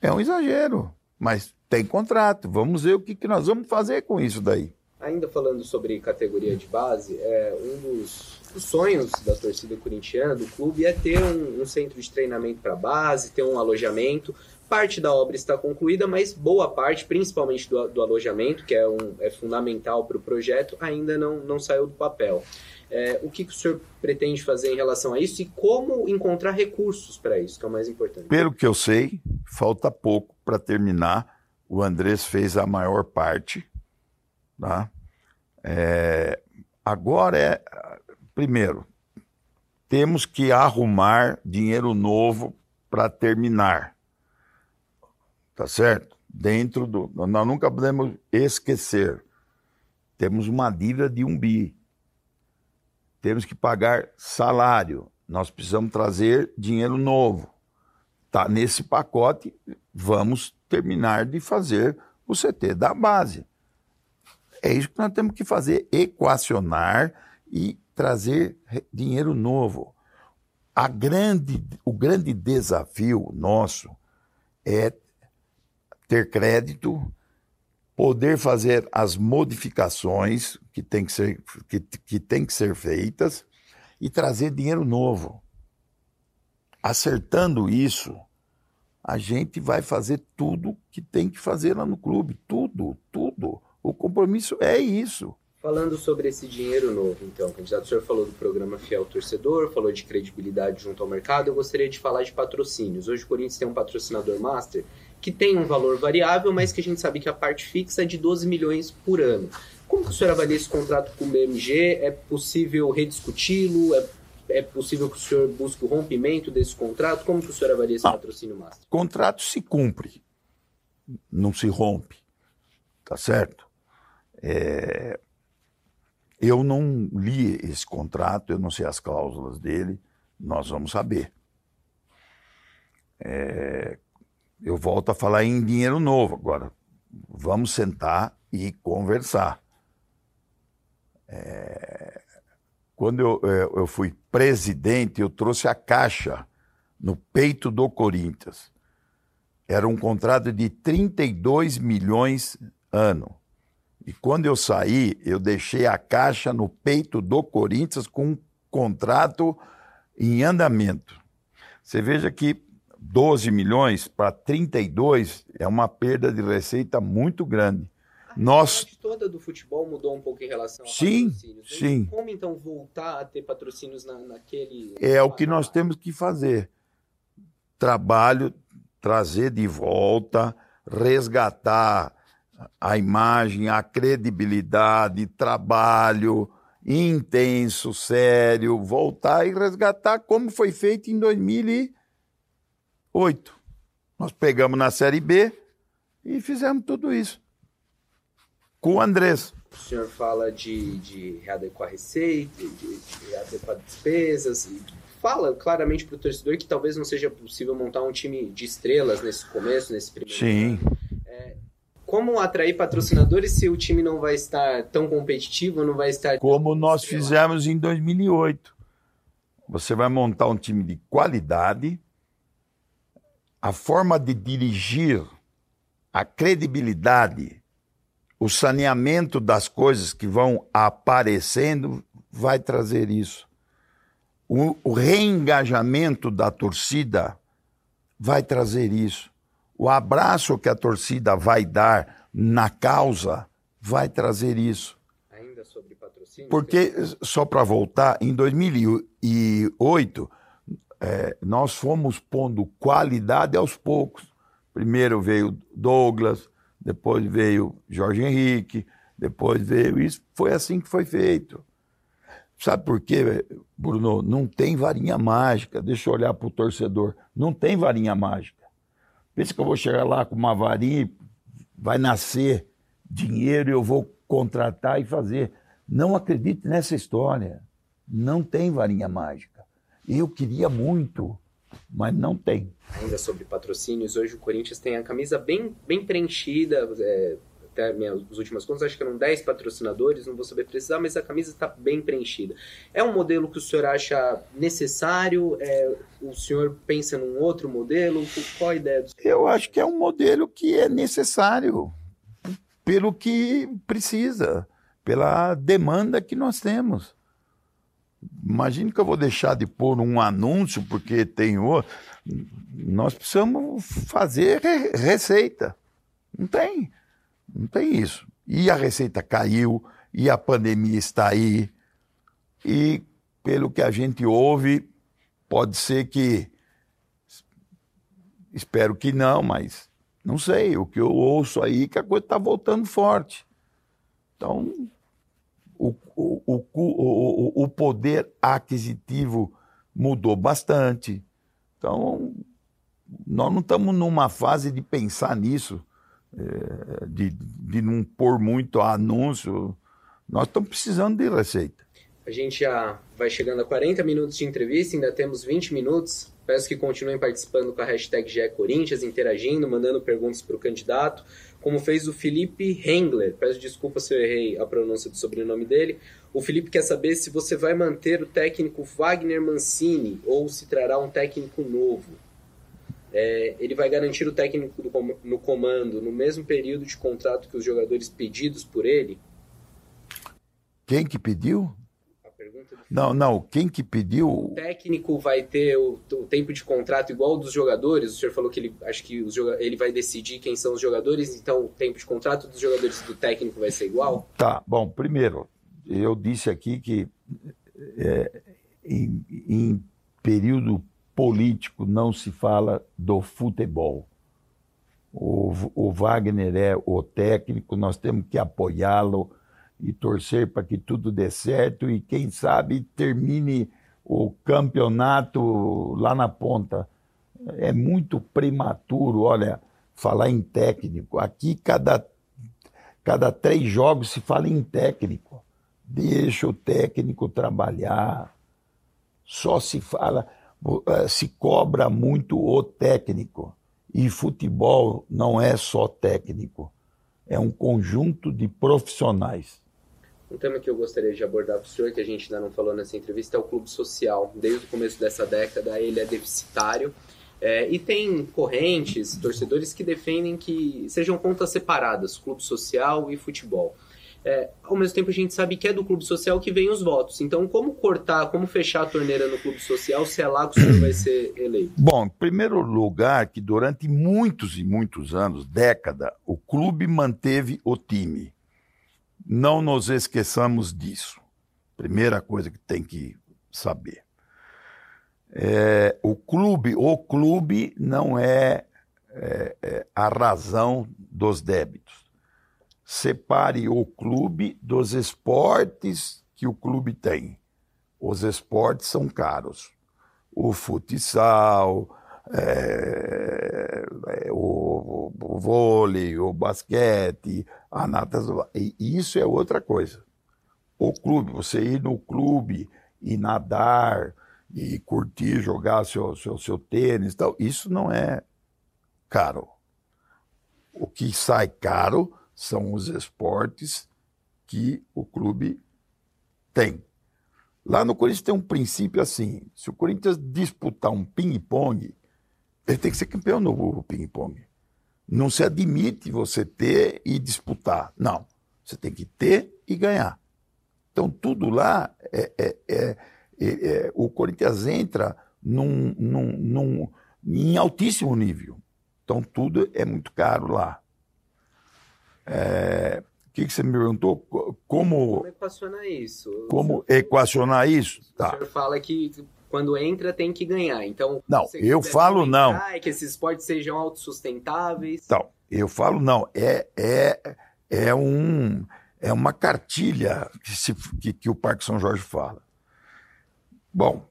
é um exagero, mas tem contrato. Vamos ver o que, que nós vamos fazer com isso daí. Ainda falando sobre categoria de base, é, um dos, sonhos da torcida corintiana, do clube, é ter um, um centro de treinamento para base, ter um alojamento. Parte da obra está concluída, mas boa parte, principalmente do, do alojamento, que é, um, é fundamental para o projeto, ainda não, não saiu do papel. É, o que, que o senhor pretende fazer em relação a isso e como encontrar recursos para isso, que é o mais importante? Pelo que eu sei, falta pouco para terminar. O Andrés fez a maior parte. Tá? É, agora é. Primeiro, temos que arrumar dinheiro novo para terminar. Tá certo? Dentro do. Nós nunca podemos esquecer. Temos uma dívida de um bi temos que pagar salário, nós precisamos trazer dinheiro novo. Tá nesse pacote, vamos terminar de fazer o CT da base. É isso que nós temos que fazer, equacionar e trazer dinheiro novo. A grande, o grande desafio nosso é ter crédito, poder fazer as modificações que tem que ser, que, que tem que ser feitas e trazer dinheiro novo. Acertando isso, a gente vai fazer tudo que tem que fazer lá no clube. Tudo, tudo. O compromisso é isso. Falando sobre esse dinheiro novo, então, candidato, o senhor falou do programa Fiel Torcedor, falou de credibilidade junto ao mercado, eu gostaria de falar de patrocínios. Hoje o Corinthians tem um patrocinador master que tem um valor variável, mas que a gente sabe que a parte fixa é de 12 milhões por ano. Como que o senhor avalia esse contrato com o BMG? É possível rediscuti-lo? É, é possível que o senhor busque o rompimento desse contrato? Como que o senhor avalia esse Não, patrocínio master? Contrato se cumpre, não se rompe, tá certo? É... Eu não li esse contrato, eu não sei as cláusulas dele, nós vamos saber. É... Eu volto a falar em dinheiro novo agora. Vamos sentar e conversar. É... Quando eu, é, eu fui presidente, eu trouxe a Caixa no peito do Corinthians. Era um contrato de 32 milhões ano. E quando eu saí, eu deixei a Caixa no peito do Corinthians com um contrato em andamento. Você veja que 12 milhões para 32 é uma perda de receita muito grande. Nós... A toda do futebol mudou um pouco em relação a sim, patrocínios. Sim. Como então voltar a ter patrocínios na, naquele. É o que nós temos que fazer. Trabalho, trazer de volta, resgatar a imagem, a credibilidade, trabalho intenso, sério, voltar e resgatar como foi feito em 2008. Nós pegamos na Série B e fizemos tudo isso com o Andrés. O senhor fala de, de readequar receita, de, de readequar despesas, e fala claramente para o torcedor que talvez não seja possível montar um time de estrelas nesse começo, nesse primeiro Sim. É, como atrair patrocinadores se o time não vai estar tão competitivo, não vai estar. Como nós fizemos em 2008. Você vai montar um time de qualidade, a forma de dirigir, a credibilidade, o saneamento das coisas que vão aparecendo vai trazer isso. O, o reengajamento da torcida vai trazer isso. O abraço que a torcida vai dar na causa vai trazer isso. Ainda sobre patrocínio? Porque, só para voltar, em 2008, é, nós fomos pondo qualidade aos poucos. Primeiro veio Douglas, depois veio Jorge Henrique, depois veio isso. Foi assim que foi feito. Sabe por quê, Bruno? Não tem varinha mágica. Deixa eu olhar para o torcedor. Não tem varinha mágica. Pensa que eu vou chegar lá com uma varinha vai nascer dinheiro e eu vou contratar e fazer. Não acredite nessa história. Não tem varinha mágica. Eu queria muito, mas não tem. Ainda sobre patrocínios, hoje o Corinthians tem a camisa bem, bem preenchida. É, até minhas últimas contas, acho que eram 10 patrocinadores, não vou saber precisar, mas a camisa está bem preenchida. É um modelo que o senhor acha necessário? É, o senhor pensa num outro modelo? Qual a ideia do senhor? Eu acho que é um modelo que é necessário pelo que precisa, pela demanda que nós temos. Imagine que eu vou deixar de pôr um anúncio porque tem outro. Nós precisamos fazer receita. Não tem. Não tem isso. E a receita caiu, e a pandemia está aí, e pelo que a gente ouve, pode ser que. Espero que não, mas não sei. O que eu ouço aí é que a coisa está voltando forte. Então, o, o, o, o, poder aquisitivo mudou bastante. Então, nós não estamos numa fase de pensar nisso é, de, de não pôr muito anúncio. Nós estamos precisando de receita. A gente já vai chegando a 40 minutos de entrevista, ainda temos 20 minutos. Peço que continuem participando com a hashtag GE Corinthians, interagindo, mandando perguntas para o candidato, como fez o Felipe Hengler. Peço desculpa se eu errei a pronúncia do sobrenome dele. O Felipe quer saber se você vai manter o técnico Wagner Mancini ou se trará um técnico novo é, ele vai garantir o técnico do, no comando no mesmo período de contrato que os jogadores pedidos por ele? Quem que pediu? Não, não. Quem que pediu? O técnico vai ter o, o, tempo de contrato igual ao dos jogadores. O senhor falou que ele acho que os, ele vai decidir quem são os jogadores, então o tempo de contrato dos jogadores do técnico vai ser igual? Tá. Bom, primeiro, eu disse aqui que é, em, em período político não se fala do futebol. O, o Wagner é o técnico, nós temos que apoiá-lo e torcer para que tudo dê certo e, quem sabe, termine o campeonato lá na ponta. É muito prematuro, olha, falar em técnico. Aqui, cada, cada três jogos se fala em técnico. Deixa o técnico trabalhar. Só se fala. Eh, se cobra muito o técnico. E futebol não é só técnico, é um conjunto de profissionais. Um tema que eu gostaria de abordar com o senhor, que a gente ainda não falou nessa entrevista, é o clube social. Desde o começo dessa década, ele é deficitário. É, e tem correntes, torcedores que defendem que sejam contas separadas, clube social e futebol é, ao mesmo tempo a gente sabe que é do clube social que vem os votos. Então, como cortar, como fechar a torneira no clube social se é lá que o senhor vai ser eleito? Bom, em primeiro lugar, que durante muitos e muitos anos, década, o clube manteve o time. Não nos esqueçamos disso. Primeira coisa que tem que saber. É, o clube, o clube não é, é, é a razão dos débitos separe o clube dos esportes que o clube tem. Os esportes são caros. O futsal, é, é, o, o, vôlei, o basquete, a natação. Isso é outra coisa. O clube, você ir no clube e nadar e curtir, jogar seu, seu, seu tênis tal, isso não é caro O que sai caro são os esportes que o clube tem. Lá no Corinthians tem um princípio assim: se o Corinthians disputar um ping-pong, ele tem que ser campeão no ping-pong. Não se admite você ter e disputar. Não. Você tem que ter e ganhar. Então, tudo lá, é, é, é, é o Corinthians entra num, num, num, em altíssimo nível. Então, tudo é muito caro lá. É, o que, que, você me perguntou? Como, como equacionar isso? Como equacionar isso? Tá. O senhor fala que quando entra tem que ganhar. Então, não, eu falo não. É que esses esportes sejam autossustentáveis. Então, eu falo não. É, é, é, um, é uma cartilha que, se, que, que o Parque São Jorge fala. Bom,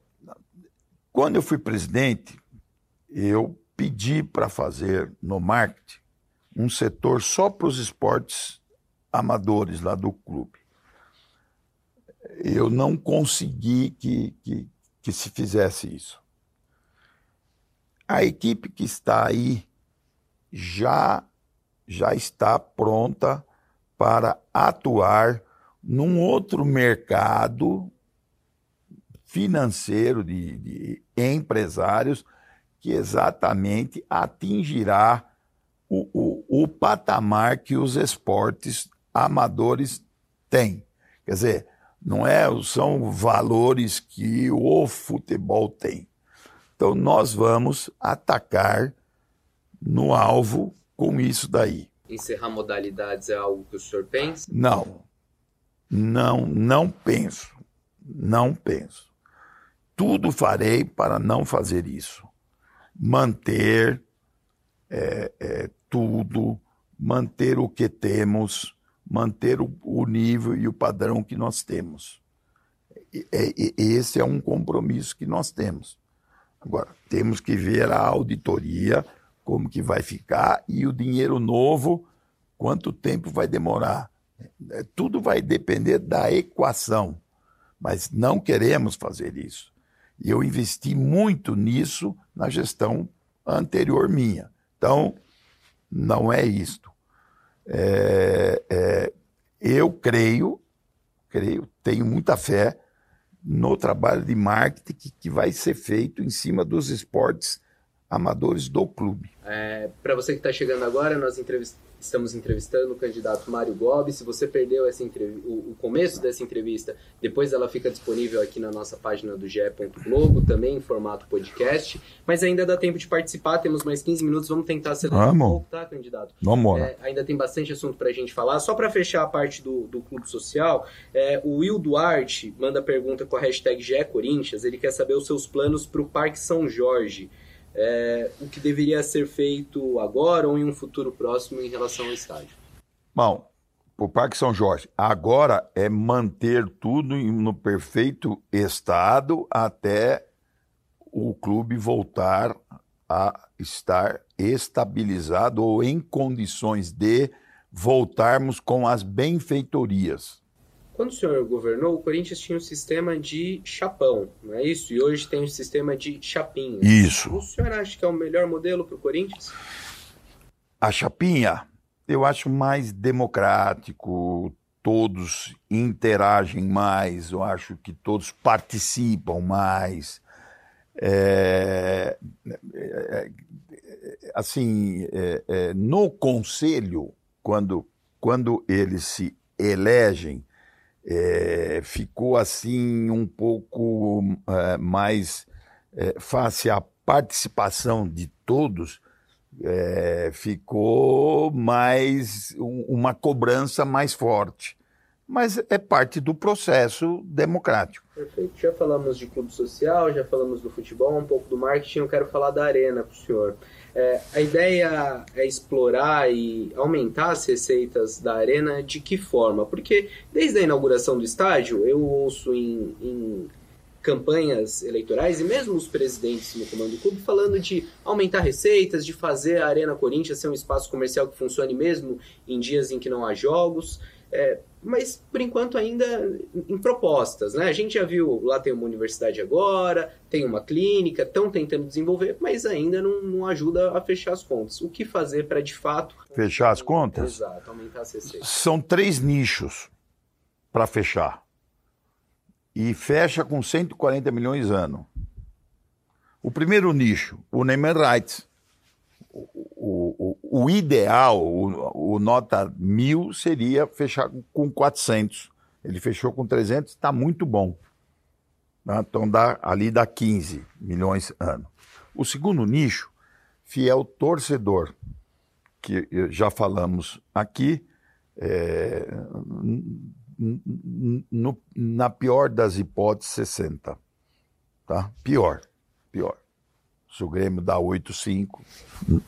quando eu fui presidente, eu pedi para fazer no marketing um setor só para os esportes amadores lá do clube. Eu não consegui que, que, que se fizesse isso. A equipe que está aí já já está pronta para atuar num outro mercado financeiro de, de empresários que exatamente atingirá o, o, o patamar que os esportes amadores têm. Quer dizer, não é, são valores que o futebol tem. Então nós vamos atacar no alvo com isso daí. Encerrar modalidades é algo que o senhor pensa? Não. Não, não penso. Não penso. Tudo farei para não fazer isso. Manter é, é, tudo, manter o que temos manter o, o nível e o padrão que nós temos. E, e, esse é um compromisso que nós temos. Agora, temos que ver a auditoria, como que vai ficar, e o dinheiro novo, quanto tempo vai demorar. É, tudo vai depender da equação, mas não queremos fazer isso. E eu investi muito nisso na gestão anterior minha. Então, não é isto. É, é, eu creio, creio, tenho muita fé no trabalho de marketing que, que vai ser feito em cima dos esportes amadores do clube. É, Para você que está chegando agora, nós entrevistamos Estamos entrevistando o candidato Mário Gobi. Se você perdeu essa o, o, começo dessa entrevista, depois ela fica disponível aqui na nossa página do GE. Globo, também em formato podcast. Mas ainda dá tempo de participar, temos mais 15 minutos, vamos tentar acelerar vamos. um pouco, tá, candidato? Vamos é, ainda tem bastante assunto para a gente falar. Só para fechar a parte do, do clube social, é, o Will Duarte manda pergunta com a hashtag GE Corinthians. Ele quer saber os seus planos para o Parque São Jorge é, o que deveria ser feito agora ou em um futuro próximo em relação ao estádio? Bom, o Parque São Jorge, agora é manter tudo no perfeito estado até o clube voltar a estar estabilizado ou em condições de voltarmos com as benfeitorias. Quando o senhor governou, o Corinthians tinha um sistema de chapão, não é isso? E hoje tem um sistema de chapinha. Isso. O senhor acha que é o melhor modelo para o Corinthians? A chapinha, eu acho mais democrático, todos interagem mais, eu acho que todos participam mais. É, é, é assim, é, é, no conselho, quando, quando eles se elegem, é, ficou assim um pouco é, mais é, face à participação de todos, ficou mais um, uma cobrança mais forte. Mas é parte do processo democrático. Perfeito. Já falamos de clube social, já falamos do futebol, um pouco do marketing. Eu quero falar da arena para o senhor. É, a ideia é explorar e aumentar as receitas da arena de que forma? Porque desde a inauguração do estádio, eu ouço em, em campanhas eleitorais e mesmo os presidentes no comando do clube falando de aumentar receitas, de fazer a Arena Corinthians ser um espaço comercial que funcione mesmo em dias em que não há jogos. É, mas por enquanto ainda em propostas, né? A gente já viu, lá tem uma universidade agora, tem uma clínica, estão tentando desenvolver, mas ainda não, não, ajuda a fechar as contas. O que fazer para de fato fechar as contas? Exato, aumentar as receitas. São três nichos para fechar. E fecha com 140 milhões ano. O primeiro nicho, o and rights. O, o, o, ideal, o, o, nota mil, seria fechar com 400. Ele fechou com 300, está muito bom. Né? Então dá, ali dá 15 milhões ano. O segundo nicho, fiel torcedor, que já falamos aqui, é, no, na pior das hipóteses, 60. Tá? Pior, pior. Se o Grêmio dá 8,5.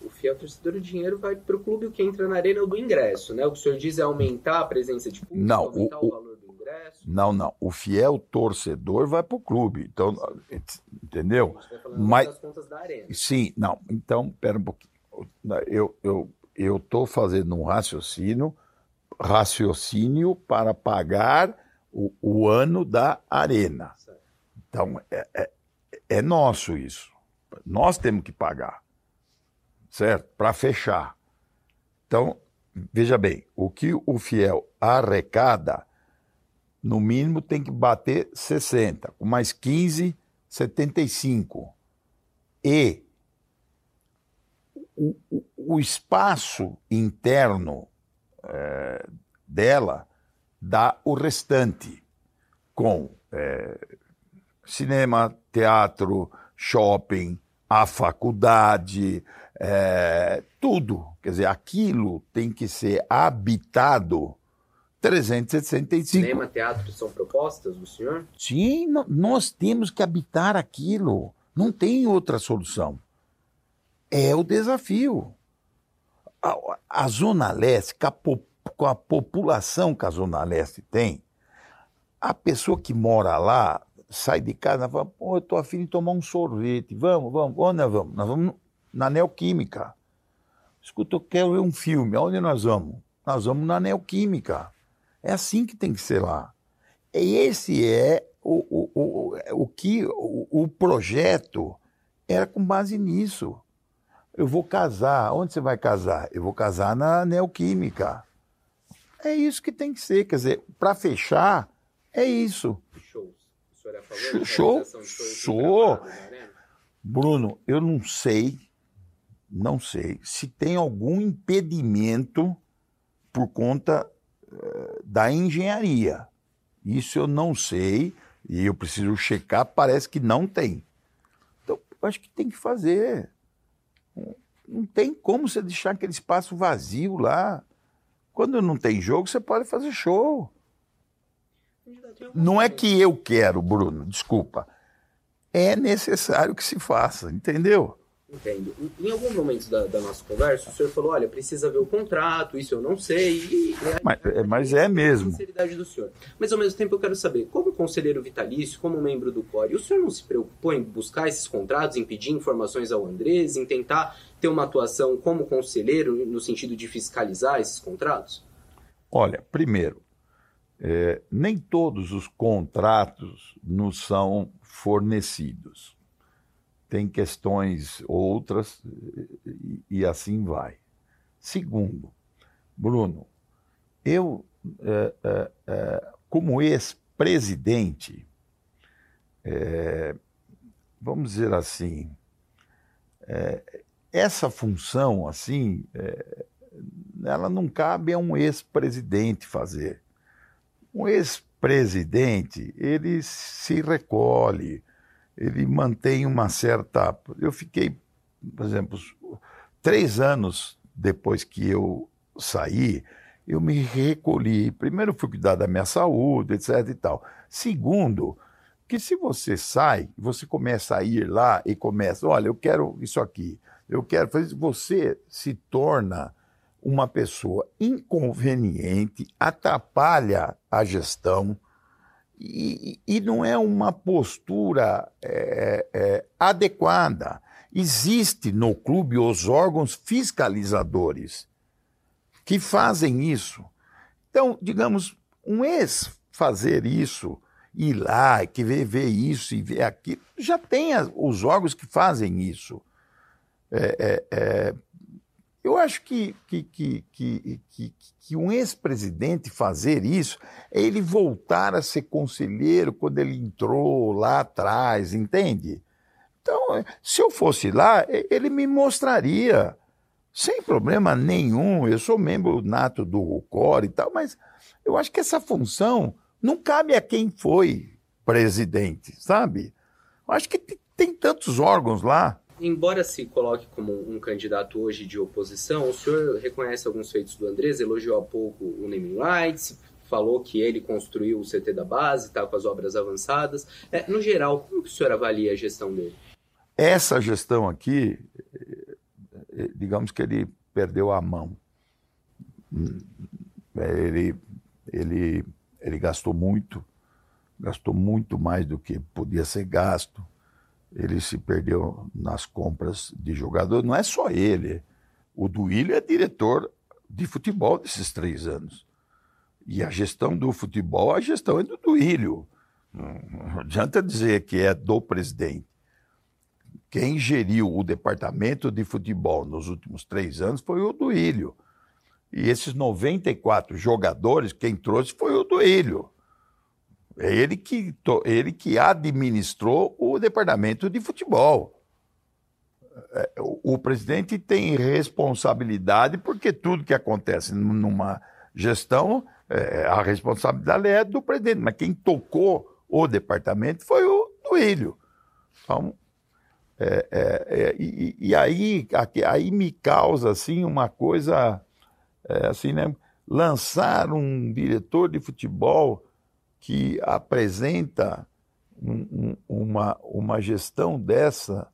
O fiel torcedor, o dinheiro vai para o clube, o que entra na arena é do ingresso, né? O que o senhor diz é aumentar a presença de público, não, aumentar o, o, valor do ingresso. Não, não. O fiel torcedor vai para o clube. Então, entendeu? Mas das contas da arena. Sim, não. Então, pera um pouquinho. Eu eu eu estou fazendo um raciocínio raciocínio para pagar o, o ano da arena. Então, é, é, é nosso isso. Nós temos que pagar, certo? Para fechar. Então, veja bem, o que o fiel arrecada, no mínimo tem que bater 60, com mais 15, 75. E o, o, o espaço interno é, dela dá o restante, com é, cinema, teatro, shopping, a faculdade, é, tudo. Quer dizer, aquilo tem que ser habitado 365. Cinema, teatro são propostas do senhor? Sim, nós temos que habitar aquilo. Não tem outra solução. É o desafio a, a Zona Leste, com a, com a população que a Zona Leste tem, a pessoa que mora lá sai de casa fala, pô, eu tô afim de tomar um sorvete, vamos, vamos, onde nós vamos? Nós vamos na Neoquímica. Escuta, eu quero ver um filme, aonde nós vamos? Nós vamos na Neoquímica. É assim que tem que ser lá. E esse é o, o, o, o que o, o projeto era com base nisso. Eu vou casar. Onde você vai casar? Eu vou casar na Neoquímica. É isso que tem que ser. Quer dizer, para fechar, é isso. Senhor é a favor Show? Sou. Bruno, eu não sei, não sei se tem algum impedimento por conta uh, da engenharia. Isso eu não sei e eu preciso checar, parece que não tem. Então, eu acho que tem que fazer. Não tem como você deixar aquele espaço vazio lá. Quando não tem jogo, você pode fazer show. Não é que eu quero, Bruno, desculpa. É necessário que se faça, entendeu? Entendo. Em algum momento da, da, nossa conversa, o senhor falou: olha, precisa ver o contrato, isso eu não sei. E, mas, é, mas é mesmo. sinceridade do senhor. Mas ao mesmo tempo eu quero saber, como conselheiro vitalício, como membro do CORE, o senhor não se preocupou em buscar esses contratos, em pedir informações ao Andrés, em tentar ter uma atuação como conselheiro no sentido de fiscalizar esses contratos? Olha, primeiro, é, nem todos os contratos nos são fornecidos tem questões outras e, e assim vai. Segundo, Bruno, eu, é, é, é, como ex-presidente, é, vamos dizer assim, é, essa função, assim, ela não cabe a um ex-presidente fazer. Um ex-presidente, ele se recolhe, ele mantém uma certa. Eu fiquei, por exemplo, três anos depois que eu saí, eu me recolhi. Primeiro, fui cuidar da minha saúde, etc. e tal. Segundo, que se você sai, você começa a ir lá e começa, olha, eu quero isso aqui, eu quero fazer você se torna uma pessoa inconveniente, atrapalha a gestão e, e não é uma postura é, é, adequada. Existe no clube os órgãos fiscalizadores que fazem isso. Então, digamos, um ex fazer isso, ir lá, que ver, ver isso e ver aquilo, já tem os órgãos que fazem isso. É, é, é, eu acho que, que, que, que, que, que um ex-presidente fazer isso é ele voltar a ser conselheiro quando ele entrou lá atrás, entende? Então, se eu fosse lá, ele me mostraria, sem problema nenhum. Eu sou membro nato do COR e tal, mas eu acho que essa função não cabe a quem foi presidente, sabe? Eu acho que tem tantos órgãos lá. Embora se coloque como um candidato hoje de oposição, o senhor reconhece alguns feitos do Andrés, elogiou há pouco o naming rights, falou que ele construiu o CT da base, está com as obras avançadas. É, no geral, como que o senhor avalia a gestão dele? Essa gestão aqui, eh, digamos que ele perdeu a mão. Ele, ele, ele gastou muito, gastou muito mais do que podia ser gasto. Ele se perdeu nas compras de jogador. Não é só ele. O Duílio é diretor de futebol desses três anos. E a gestão do futebol, a gestão é do Duílio. Não adianta dizer que é do presidente. Quem geriu o departamento de futebol nos últimos três anos foi o Duílio. E esses 94 jogadores, quem trouxe foi o Duílio. É ele que, ele que administrou o departamento de futebol. É, o, o presidente tem responsabilidade porque tudo que acontece numa gestão, é, a responsabilidade é do presidente. Mas quem tocou o departamento foi o Duílio. Então, é, é, é, e, e, aí, aí me causa assim uma coisa é, assim, né? Lançar um diretor de futebol que apresenta um, um, uma, uma gestão dessa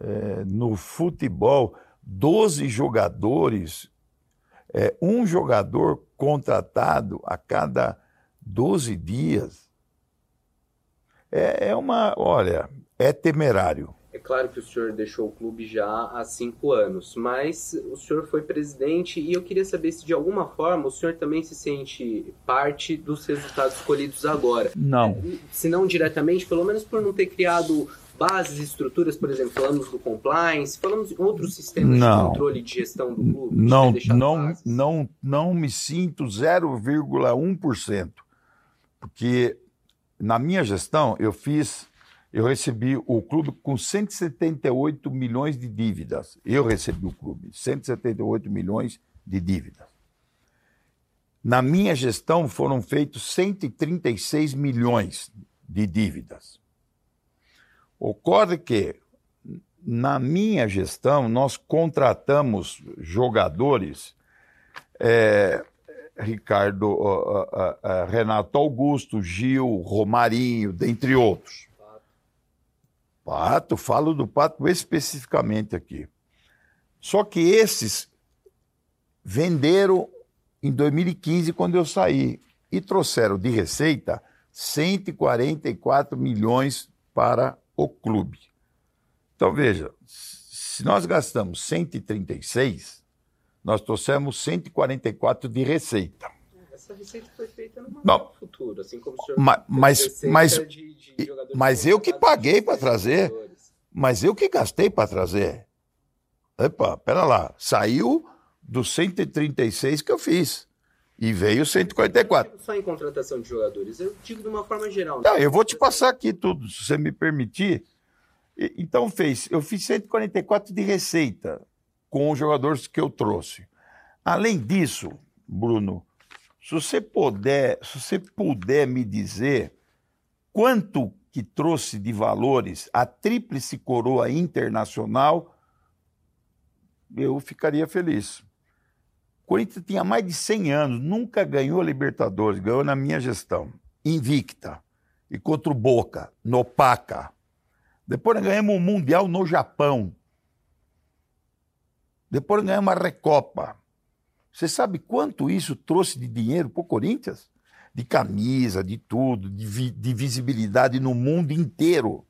é, no futebol, 12 jogadores, é, um jogador contratado a cada 12 dias. É, é uma, olha, é temerário. É claro que o senhor deixou o clube já há cinco anos, mas o senhor foi presidente e eu queria saber se de alguma forma o senhor também se sente parte dos resultados escolhidos agora. Não. Se não diretamente, pelo menos por não ter criado bases, estruturas, por exemplo, falamos do compliance, falamos em outros sistemas não. de controle de gestão do clube. Não, não, não, não me sinto 0,1%, porque na minha gestão eu fiz eu recebi o clube com 178 milhões de dívidas. Eu recebi o clube, 178 milhões de dívidas. Na minha gestão foram feitos 136 milhões de dívidas. Ocorre que, na minha gestão, nós contratamos jogadores, é, Ricardo, uh, uh, uh, Renato Augusto, Gil, Romarinho, dentre outros Pato, falo do pato especificamente aqui. Só que esses venderam em 2015, quando eu saí, e trouxeram de receita 144 milhões para o clube. Então, veja, se nós gastamos 136, nós trouxemos 144 de receita. Essa receita foi feita no Não, futuro, assim como o senhor mas, mas, mas, de, de mas eu que paguei para trazer. Mas eu que gastei para trazer. Epa, pera lá. Saiu dos 136 que eu fiz. E veio 144. Só em contratação de jogadores. Eu digo de uma forma geral. Né? Não, eu vou te passar aqui tudo, se você me permitir. Então fez, eu fiz 144 de receita com os jogadores que eu trouxe. Além disso, Bruno, se você puder, se você puder me dizer quanto que trouxe de valores a tríplice coroa internacional, eu ficaria feliz. O Corinthians tinha mais de 100 anos, nunca ganhou a Libertadores, ganhou na minha gestão, invicta, e contra o Boca, no Paca. Depois ganhamos o Mundial no Japão. Depois ganhamos a Recopa. Você sabe quanto isso trouxe de dinheiro para o Corinthians? De camisa, de tudo, de, vi, de visibilidade no mundo inteiro.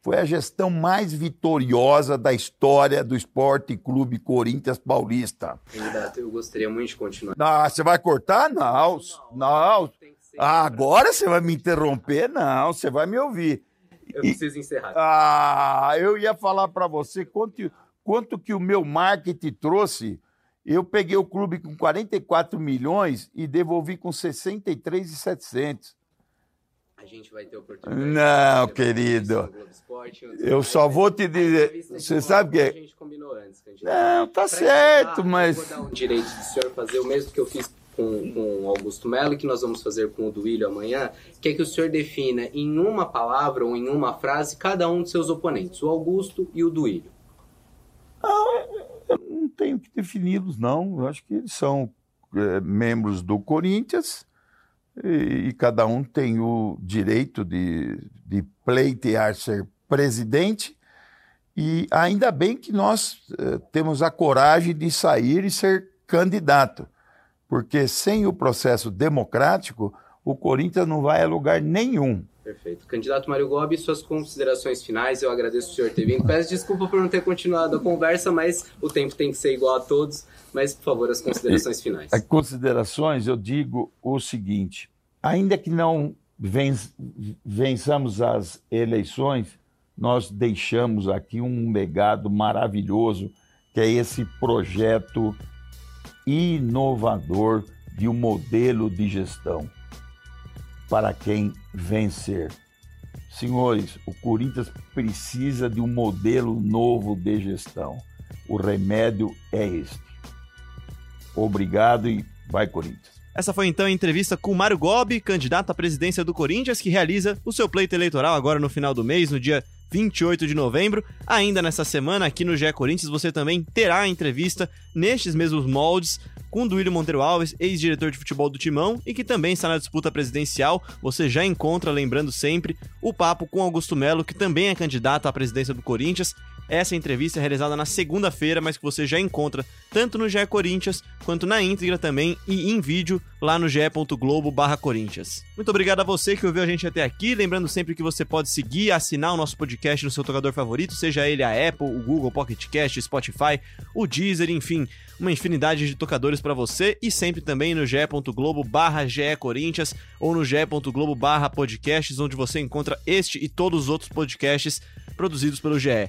foi a gestão mais vitoriosa da história do Esporte Clube Corinthians Paulista. Candidato, eu gostaria muito de continuar. Ah, você vai cortar? Não, não. Ah, agora você vai me interromper? Não, você vai me ouvir. Eu preciso encerrar. Ah, eu ia falar para você quanto, quanto que o meu marketing trouxe. Eu peguei o clube com 44 milhões e devolvi com 63,700. A gente vai ter oportunidade. Não, querido. Eu só vou te dizer. Você sabe que. A gente combinou antes, candidato. Não, tá certo, mas. Eu vou dar o direito do senhor fazer o mesmo que eu fiz com, com Augusto Melo, que nós vamos fazer com o Duílio amanhã, que é que o senhor defina em uma palavra ou em uma frase cada um de seus oponentes, o Augusto e o Duílio. Não, eu não tenho que defini-los, não. Eu acho que eles são é, membros do Corinthians e, e, cada um tem o direito de, de pleitear ser presidente. E ainda bem que nós é, temos a coragem de sair e ser candidato porque sem o processo democrático, o Corinthians não vai a lugar nenhum. Perfeito. Candidato Mário Gobi, suas considerações finais, eu agradeço o senhor ter vindo. Peço desculpa por não ter continuado a conversa, mas o tempo tem que ser igual a todos. Mas, por favor, as considerações finais. As considerações, eu digo o seguinte: ainda que não vençamos as eleições, nós deixamos aqui um legado maravilhoso, que é esse projeto inovador de um modelo de gestão para quem vencer. Senhores, o Corinthians precisa de um modelo novo de gestão. O remédio é este. Obrigado e vai Corinthians. Essa foi então a entrevista com Mário Gobi, candidato à presidência do Corinthians, que realiza o seu pleito eleitoral agora no final do mês, no dia 28 de novembro. Ainda nessa semana, aqui no GE Corinthians, você também terá a entrevista nestes mesmos moldes com Duílio Monteiro Alves, ex-diretor de futebol do Timão e que também está na disputa presidencial. Você já encontra, lembrando sempre, o papo com Augusto Melo, que também é candidato à presidência do Corinthians. Essa entrevista é realizada na segunda-feira, mas que você já encontra tanto no GE Corinthians quanto na íntegra também e em vídeo lá no ge.globo Corinthians. Muito obrigado a você que ouviu a gente até aqui. Lembrando sempre que você pode seguir assinar o nosso podcast no seu tocador favorito, seja ele a Apple, o Google Pocket Cast, Spotify, o Deezer, enfim, uma infinidade de tocadores para você e sempre também no ge.globo barra Corinthians ou no ge.globo barra podcasts, onde você encontra este e todos os outros podcasts produzidos pelo GE.